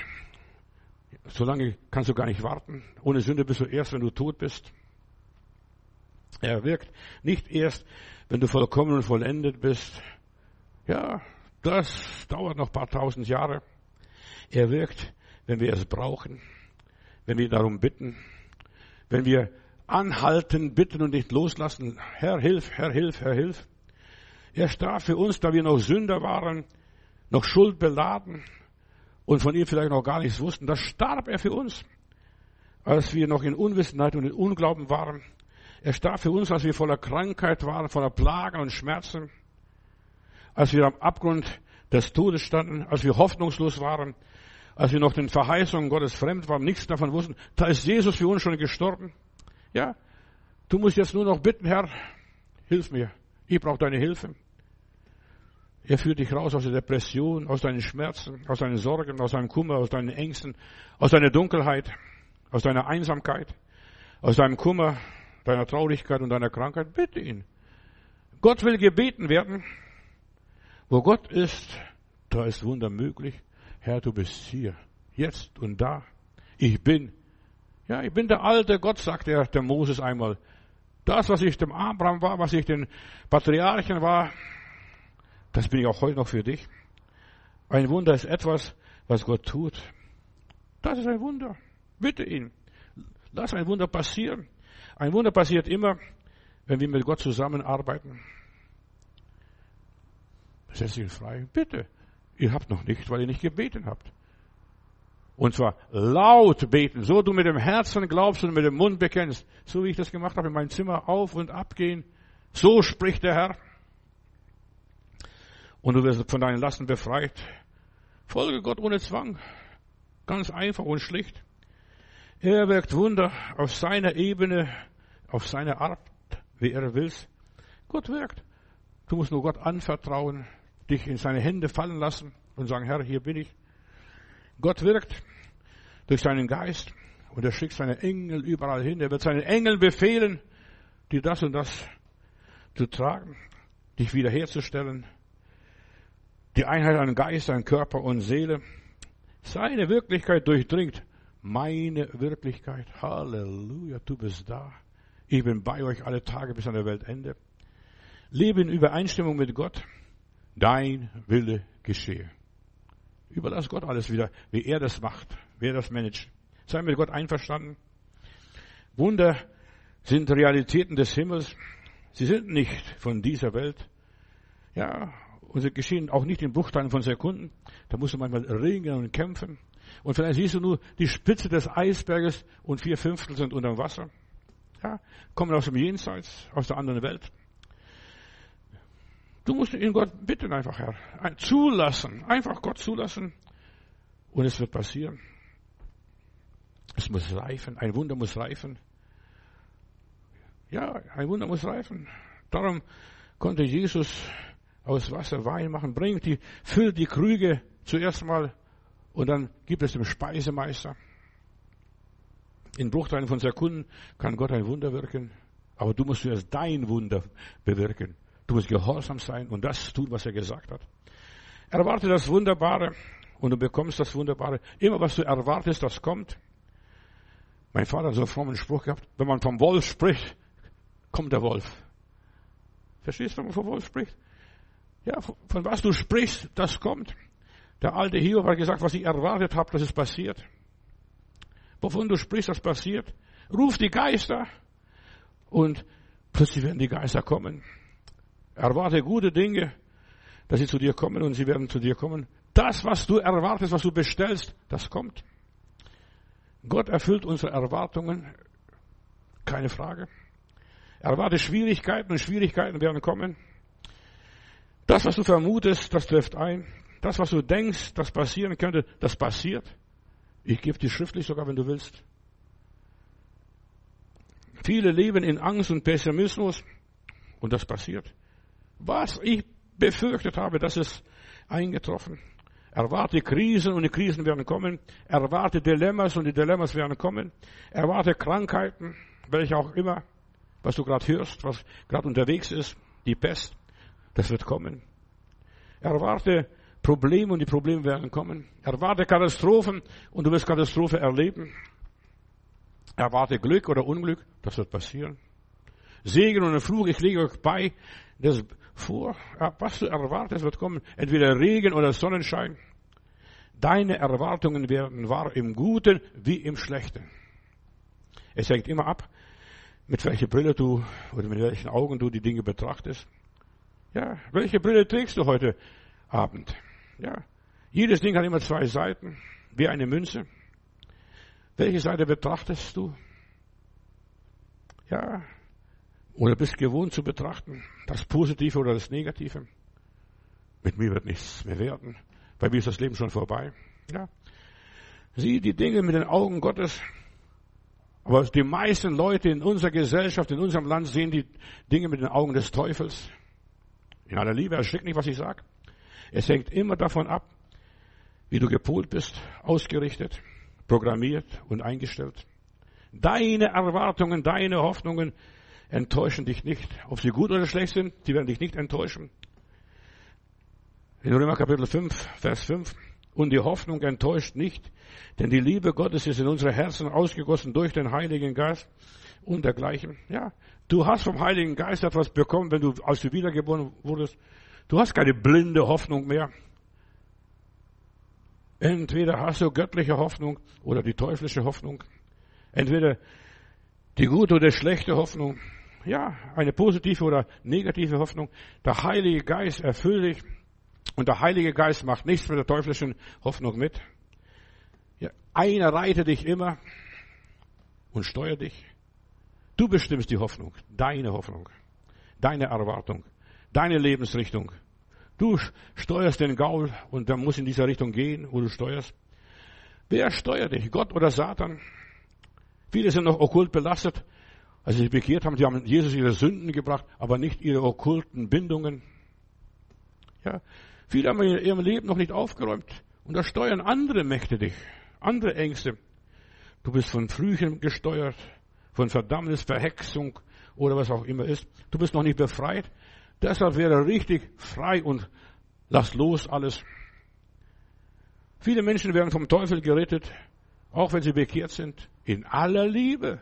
Speaker 1: Solange kannst du gar nicht warten. Ohne Sünde bist du erst, wenn du tot bist. Er wirkt nicht erst, wenn du vollkommen und vollendet bist. Ja, das dauert noch ein paar tausend Jahre. Er wirkt, wenn wir es brauchen, wenn wir darum bitten, wenn wir anhalten, bitten und nicht loslassen. Herr, hilf, Herr, hilf, Herr, hilf. Er starb für uns, da wir noch Sünder waren, noch Schuld beladen und von ihm vielleicht noch gar nichts wussten. Da starb er für uns, als wir noch in Unwissenheit und in Unglauben waren. Er starb für uns, als wir voller Krankheit waren, voller Plagen und Schmerzen, als wir am Abgrund des Todes standen, als wir hoffnungslos waren, als wir noch den Verheißungen Gottes fremd waren, nichts davon wussten, da ist Jesus für uns schon gestorben. Ja, du musst jetzt nur noch bitten, Herr, hilf mir. Ich brauche deine Hilfe. Er führt dich raus aus der Depression, aus deinen Schmerzen, aus deinen Sorgen, aus deinem Kummer, aus deinen Ängsten, aus deiner Dunkelheit, aus deiner Einsamkeit, aus deinem Kummer, deiner Traurigkeit und deiner Krankheit. Bitte ihn. Gott will gebeten werden. Wo Gott ist, da ist Wunder möglich. Herr, du bist hier, jetzt und da. Ich bin. Ja, ich bin der alte Gott, sagt er der Moses einmal. Das, was ich dem Abraham war, was ich den Patriarchen war, das bin ich auch heute noch für dich. Ein Wunder ist etwas, was Gott tut. Das ist ein Wunder. Bitte ihn. Lass ein Wunder passieren. Ein Wunder passiert immer, wenn wir mit Gott zusammenarbeiten. Setz dich frei. Bitte. Ihr habt noch nicht, weil ihr nicht gebeten habt. Und zwar laut beten, so du mit dem Herzen glaubst und mit dem Mund bekennst. So wie ich das gemacht habe in meinem Zimmer, auf und abgehen. So spricht der Herr. Und du wirst von deinen Lasten befreit. Folge Gott ohne Zwang. Ganz einfach und schlicht. Er wirkt Wunder auf seiner Ebene, auf seine Art, wie er will. Gott wirkt. Du musst nur Gott anvertrauen, dich in seine Hände fallen lassen und sagen, Herr, hier bin ich. Gott wirkt durch seinen Geist und er schickt seine Engel überall hin. Er wird seinen Engeln befehlen, dir das und das zu tragen, dich wiederherzustellen. Die Einheit an Geist, an Körper und Seele. Seine Wirklichkeit durchdringt meine Wirklichkeit. Halleluja, du bist da. Ich bin bei euch alle Tage bis an der Weltende. Lebe in Übereinstimmung mit Gott. Dein Wille geschehe. Überlass Gott alles wieder, wie er das macht, wie er das managt. Sei mit Gott einverstanden. Wunder sind Realitäten des Himmels. Sie sind nicht von dieser Welt. Ja, und sie geschehen auch nicht in Bruchteilen von Sekunden. Da musst du manchmal ringen und kämpfen. Und vielleicht siehst du nur die Spitze des Eisberges und vier Fünftel sind unter dem Wasser. Ja, kommen aus dem Jenseits, aus der anderen Welt. Du musst ihn Gott bitten einfach, Herr. Zulassen. Einfach Gott zulassen. Und es wird passieren. Es muss reifen. Ein Wunder muss reifen. Ja, ein Wunder muss reifen. Darum konnte Jesus aus Wasser Wein machen. Bringt die, füllt die Krüge zuerst mal und dann gibt es dem Speisemeister. In Bruchteilen von Sekunden kann Gott ein Wunder wirken. Aber du musst zuerst dein Wunder bewirken. Du musst gehorsam sein und das tun, was er gesagt hat. Erwarte das Wunderbare und du bekommst das Wunderbare. Immer was du erwartest, das kommt. Mein Vater hat so einen frommen Spruch gehabt, wenn man vom Wolf spricht, kommt der Wolf. Verstehst du, wenn man vom Wolf spricht? Ja, von was du sprichst, das kommt. Der alte Hiob hat gesagt, was ich erwartet habe, das ist passiert. Wovon du sprichst, das passiert. Ruf die Geister und plötzlich werden die Geister kommen. Erwarte gute Dinge, dass sie zu dir kommen und sie werden zu dir kommen. Das, was du erwartest, was du bestellst, das kommt. Gott erfüllt unsere Erwartungen, keine Frage. Erwarte Schwierigkeiten und Schwierigkeiten werden kommen. Das, was du vermutest, das trifft ein. Das, was du denkst, das passieren könnte, das passiert. Ich gebe dir schriftlich sogar, wenn du willst. Viele leben in Angst und Pessimismus und das passiert. Was ich befürchtet habe, das ist eingetroffen. Erwarte Krisen und die Krisen werden kommen. Erwarte Dilemmas und die Dilemmas werden kommen. Erwarte Krankheiten, welche auch immer, was du gerade hörst, was gerade unterwegs ist, die Pest, das wird kommen. Erwarte Probleme und die Probleme werden kommen. Erwarte Katastrophen und du wirst Katastrophe erleben. Erwarte Glück oder Unglück, das wird passieren. Segen und Fluch, ich lege euch bei, das vor, was du erwartest, wird kommen. Entweder Regen oder Sonnenschein. Deine Erwartungen werden wahr im Guten wie im Schlechten. Es hängt immer ab, mit welcher Brille du oder mit welchen Augen du die Dinge betrachtest. Ja, welche Brille trägst du heute Abend? Ja, jedes Ding hat immer zwei Seiten, wie eine Münze. Welche Seite betrachtest du? Ja, oder bist gewohnt zu betrachten, das Positive oder das Negative. Mit mir wird nichts mehr werden. Bei mir ist das Leben schon vorbei. Ja. Sieh die Dinge mit den Augen Gottes. Aber die meisten Leute in unserer Gesellschaft, in unserem Land sehen die Dinge mit den Augen des Teufels. In aller Liebe, erschreckt nicht, was ich sage. Es hängt immer davon ab, wie du gepolt bist, ausgerichtet, programmiert und eingestellt. Deine Erwartungen, deine Hoffnungen enttäuschen dich nicht. Ob sie gut oder schlecht sind, die werden dich nicht enttäuschen. In Römer Kapitel 5, Vers 5. Und die Hoffnung enttäuscht nicht, denn die Liebe Gottes ist in unsere Herzen ausgegossen durch den Heiligen Geist und dergleichen. Ja, du hast vom Heiligen Geist etwas bekommen, wenn du aus du wiedergeboren wurdest. Du hast keine blinde Hoffnung mehr. Entweder hast du göttliche Hoffnung oder die teuflische Hoffnung. Entweder die gute oder schlechte Hoffnung. Ja, eine positive oder negative Hoffnung. Der Heilige Geist erfüllt dich. Und der Heilige Geist macht nichts mit der teuflischen Hoffnung mit. Ja, einer reitet dich immer und steuert dich. Du bestimmst die Hoffnung, deine Hoffnung, deine Erwartung, deine Lebensrichtung. Du steuerst den Gaul und der muss in dieser Richtung gehen, wo du steuerst. Wer steuert dich? Gott oder Satan? Viele sind noch okkult belastet. Als sie sich bekehrt haben, sie haben Jesus ihre Sünden gebracht, aber nicht ihre okkulten Bindungen. Ja, viele haben in ihrem Leben noch nicht aufgeräumt. Und da steuern andere Mächte dich, andere Ängste. Du bist von Frühchen gesteuert, von Verdammnis, Verhexung oder was auch immer ist. Du bist noch nicht befreit. Deshalb wäre richtig frei und lass los alles. Viele Menschen werden vom Teufel gerettet, auch wenn sie bekehrt sind, in aller Liebe.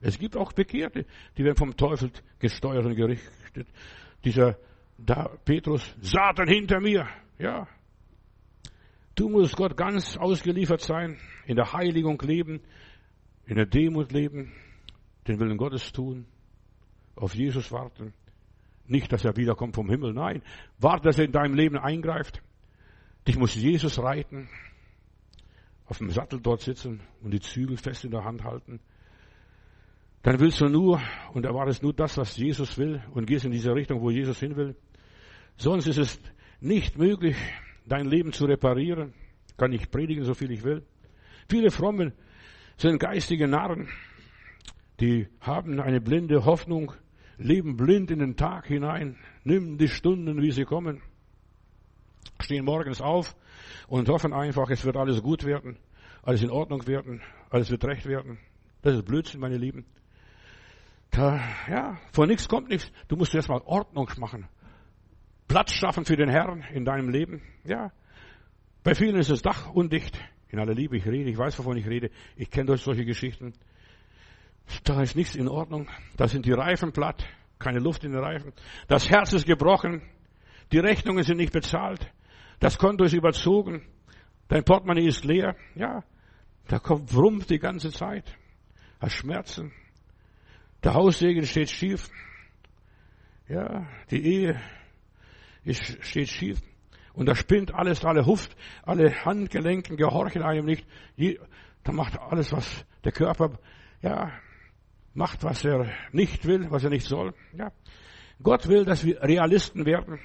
Speaker 1: Es gibt auch Bekehrte, die werden vom Teufel gesteuert und gerichtet. Dieser da, Petrus, Satan hinter mir, ja. Du musst Gott ganz ausgeliefert sein, in der Heiligung leben, in der Demut leben, den Willen Gottes tun, auf Jesus warten. Nicht, dass er wiederkommt vom Himmel, nein. Warte, dass er in deinem Leben eingreift. Dich muss Jesus reiten, auf dem Sattel dort sitzen und die Zügel fest in der Hand halten. Dann willst du nur und erwartest nur das, was Jesus will und gehst in diese Richtung, wo Jesus hin will. Sonst ist es nicht möglich, dein Leben zu reparieren. Kann ich predigen, so viel ich will. Viele Frommen sind geistige Narren. Die haben eine blinde Hoffnung, leben blind in den Tag hinein, nehmen die Stunden, wie sie kommen, stehen morgens auf und hoffen einfach, es wird alles gut werden, alles in Ordnung werden, alles wird recht werden. Das ist Blödsinn, meine Lieben. Da, ja, vor nichts kommt nichts. Du musst erstmal Ordnung machen. Platz schaffen für den Herrn in deinem Leben. Ja. Bei vielen ist das Dach undicht. In aller Liebe, ich rede, ich weiß, wovon ich rede. Ich kenne solche Geschichten. Da ist nichts in Ordnung. Da sind die Reifen platt. Keine Luft in den Reifen. Das Herz ist gebrochen. Die Rechnungen sind nicht bezahlt. Das Konto ist überzogen. Dein Portemonnaie ist leer. Ja. Da kommt Wrumpf die ganze Zeit. Hast Schmerzen. Der Haussegen steht schief. Ja, die Ehe ist, steht schief. Und da spinnt alles, alle Huft, alle Handgelenken gehorchen einem nicht. Da macht alles, was der Körper, ja, macht, was er nicht will, was er nicht soll. Ja. Gott will, dass wir Realisten werden,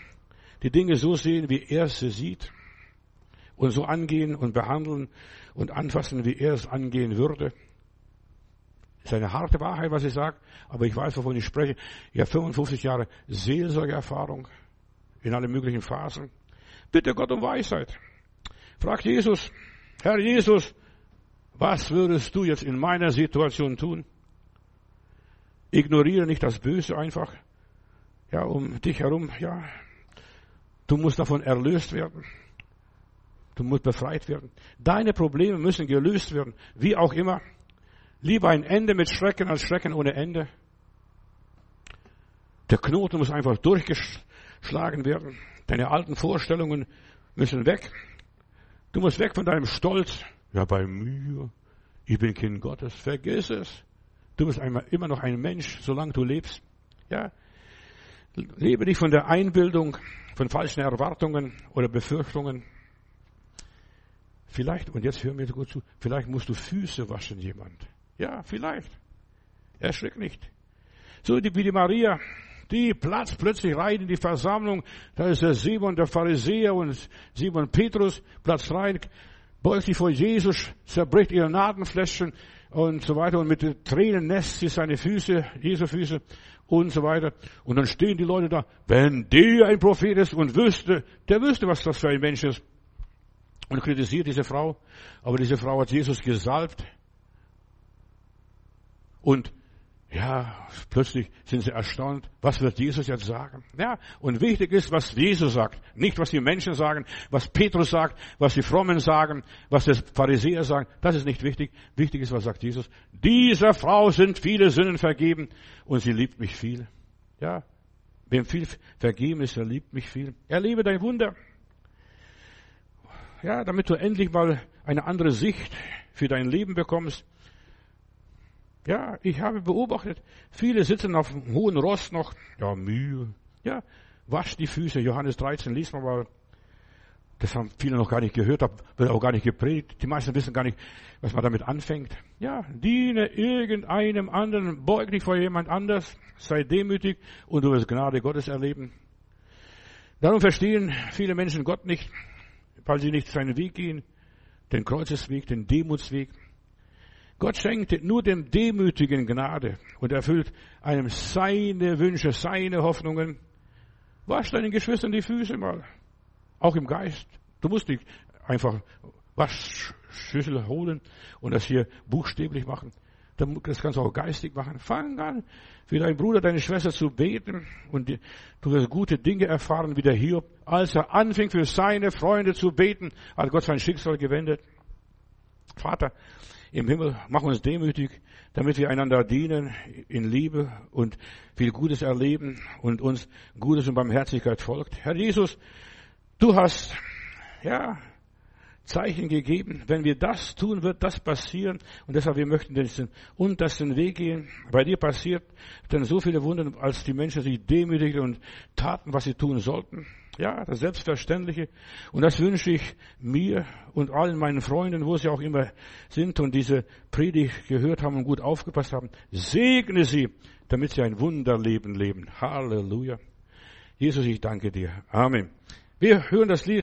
Speaker 1: die Dinge so sehen, wie er sie sieht und so angehen und behandeln und anfassen, wie er es angehen würde. Das ist eine harte Wahrheit, was ich sage, aber ich weiß, wovon ich spreche. Ich habe 55 Jahre Seelsorgeerfahrung in allen möglichen Phasen. Bitte Gott um Weisheit. Frag Jesus, Herr Jesus, was würdest du jetzt in meiner Situation tun? Ignoriere nicht das Böse einfach. Ja, um dich herum, ja. Du musst davon erlöst werden. Du musst befreit werden. Deine Probleme müssen gelöst werden. Wie auch immer. Lieber ein Ende mit Schrecken als Schrecken ohne Ende. Der Knoten muss einfach durchgeschlagen werden. Deine alten Vorstellungen müssen weg. Du musst weg von deinem Stolz. Ja, bei mir. Ich bin Kind Gottes. Vergiss es. Du bist immer noch ein Mensch, solange du lebst. Ja. Lebe nicht von der Einbildung, von falschen Erwartungen oder Befürchtungen. Vielleicht, und jetzt hör mir gut zu, vielleicht musst du Füße waschen, jemand. Ja, vielleicht. Erschreck nicht. So wie die Maria, die platzt plötzlich rein in die Versammlung. Da ist der Simon, der Pharisäer und Simon Petrus, platzt rein, beugt sich vor Jesus, zerbricht ihre Nadenfläschchen und so weiter und mit Tränen nässt sie seine Füße, Jesu Füße und so weiter. Und dann stehen die Leute da, wenn der ein Prophet ist und wüsste, der wüsste, was das für ein Mensch ist. Und kritisiert diese Frau. Aber diese Frau hat Jesus gesalbt. Und ja, plötzlich sind sie erstaunt, was wird Jesus jetzt sagen? Ja, und wichtig ist, was Jesus sagt, nicht was die Menschen sagen, was Petrus sagt, was die Frommen sagen, was die Pharisäer sagen, das ist nicht wichtig. Wichtig ist, was sagt Jesus? Dieser Frau sind viele Sünden vergeben und sie liebt mich viel. Ja, wem viel vergeben ist, er liebt mich viel. Er liebe dein Wunder. Ja, damit du endlich mal eine andere Sicht für dein Leben bekommst. Ja, ich habe beobachtet, viele sitzen auf einem hohen Ross noch, ja, Mühe, ja, wasch die Füße, Johannes 13, liest man mal. Das haben viele noch gar nicht gehört, wird auch gar nicht gepredigt. Die meisten wissen gar nicht, was man damit anfängt. Ja, diene irgendeinem anderen, beug dich vor jemand anders, sei demütig und du wirst Gnade Gottes erleben. Darum verstehen viele Menschen Gott nicht, weil sie nicht seinen Weg gehen, den Kreuzesweg, den Demutsweg. Gott schenkt nur dem Demütigen Gnade und erfüllt einem seine Wünsche, seine Hoffnungen. Wasch deinen Geschwistern die Füße mal. Auch im Geist. Du musst nicht einfach Waschschüssel holen und das hier buchstäblich machen. Das kannst du auch geistig machen. Fang an, für deinen Bruder, deine Schwester zu beten und du wirst gute Dinge erfahren wie der Hiob. Als er anfing, für seine Freunde zu beten, hat Gott sein Schicksal gewendet. Vater im Himmel, mach uns demütig, damit wir einander dienen in Liebe und viel Gutes erleben und uns Gutes und Barmherzigkeit folgt. Herr Jesus, du hast, ja, Zeichen gegeben. Wenn wir das tun, wird das passieren. Und deshalb, wir möchten den untersten Weg gehen. Bei dir passiert denn so viele Wunder, als die Menschen sich demütigten und taten, was sie tun sollten. Ja, das Selbstverständliche. Und das wünsche ich mir und allen meinen Freunden, wo sie auch immer sind und diese Predigt gehört haben und gut aufgepasst haben. Segne sie, damit sie ein Wunderleben leben. Halleluja. Jesus, ich danke dir. Amen. Wir hören das Lied.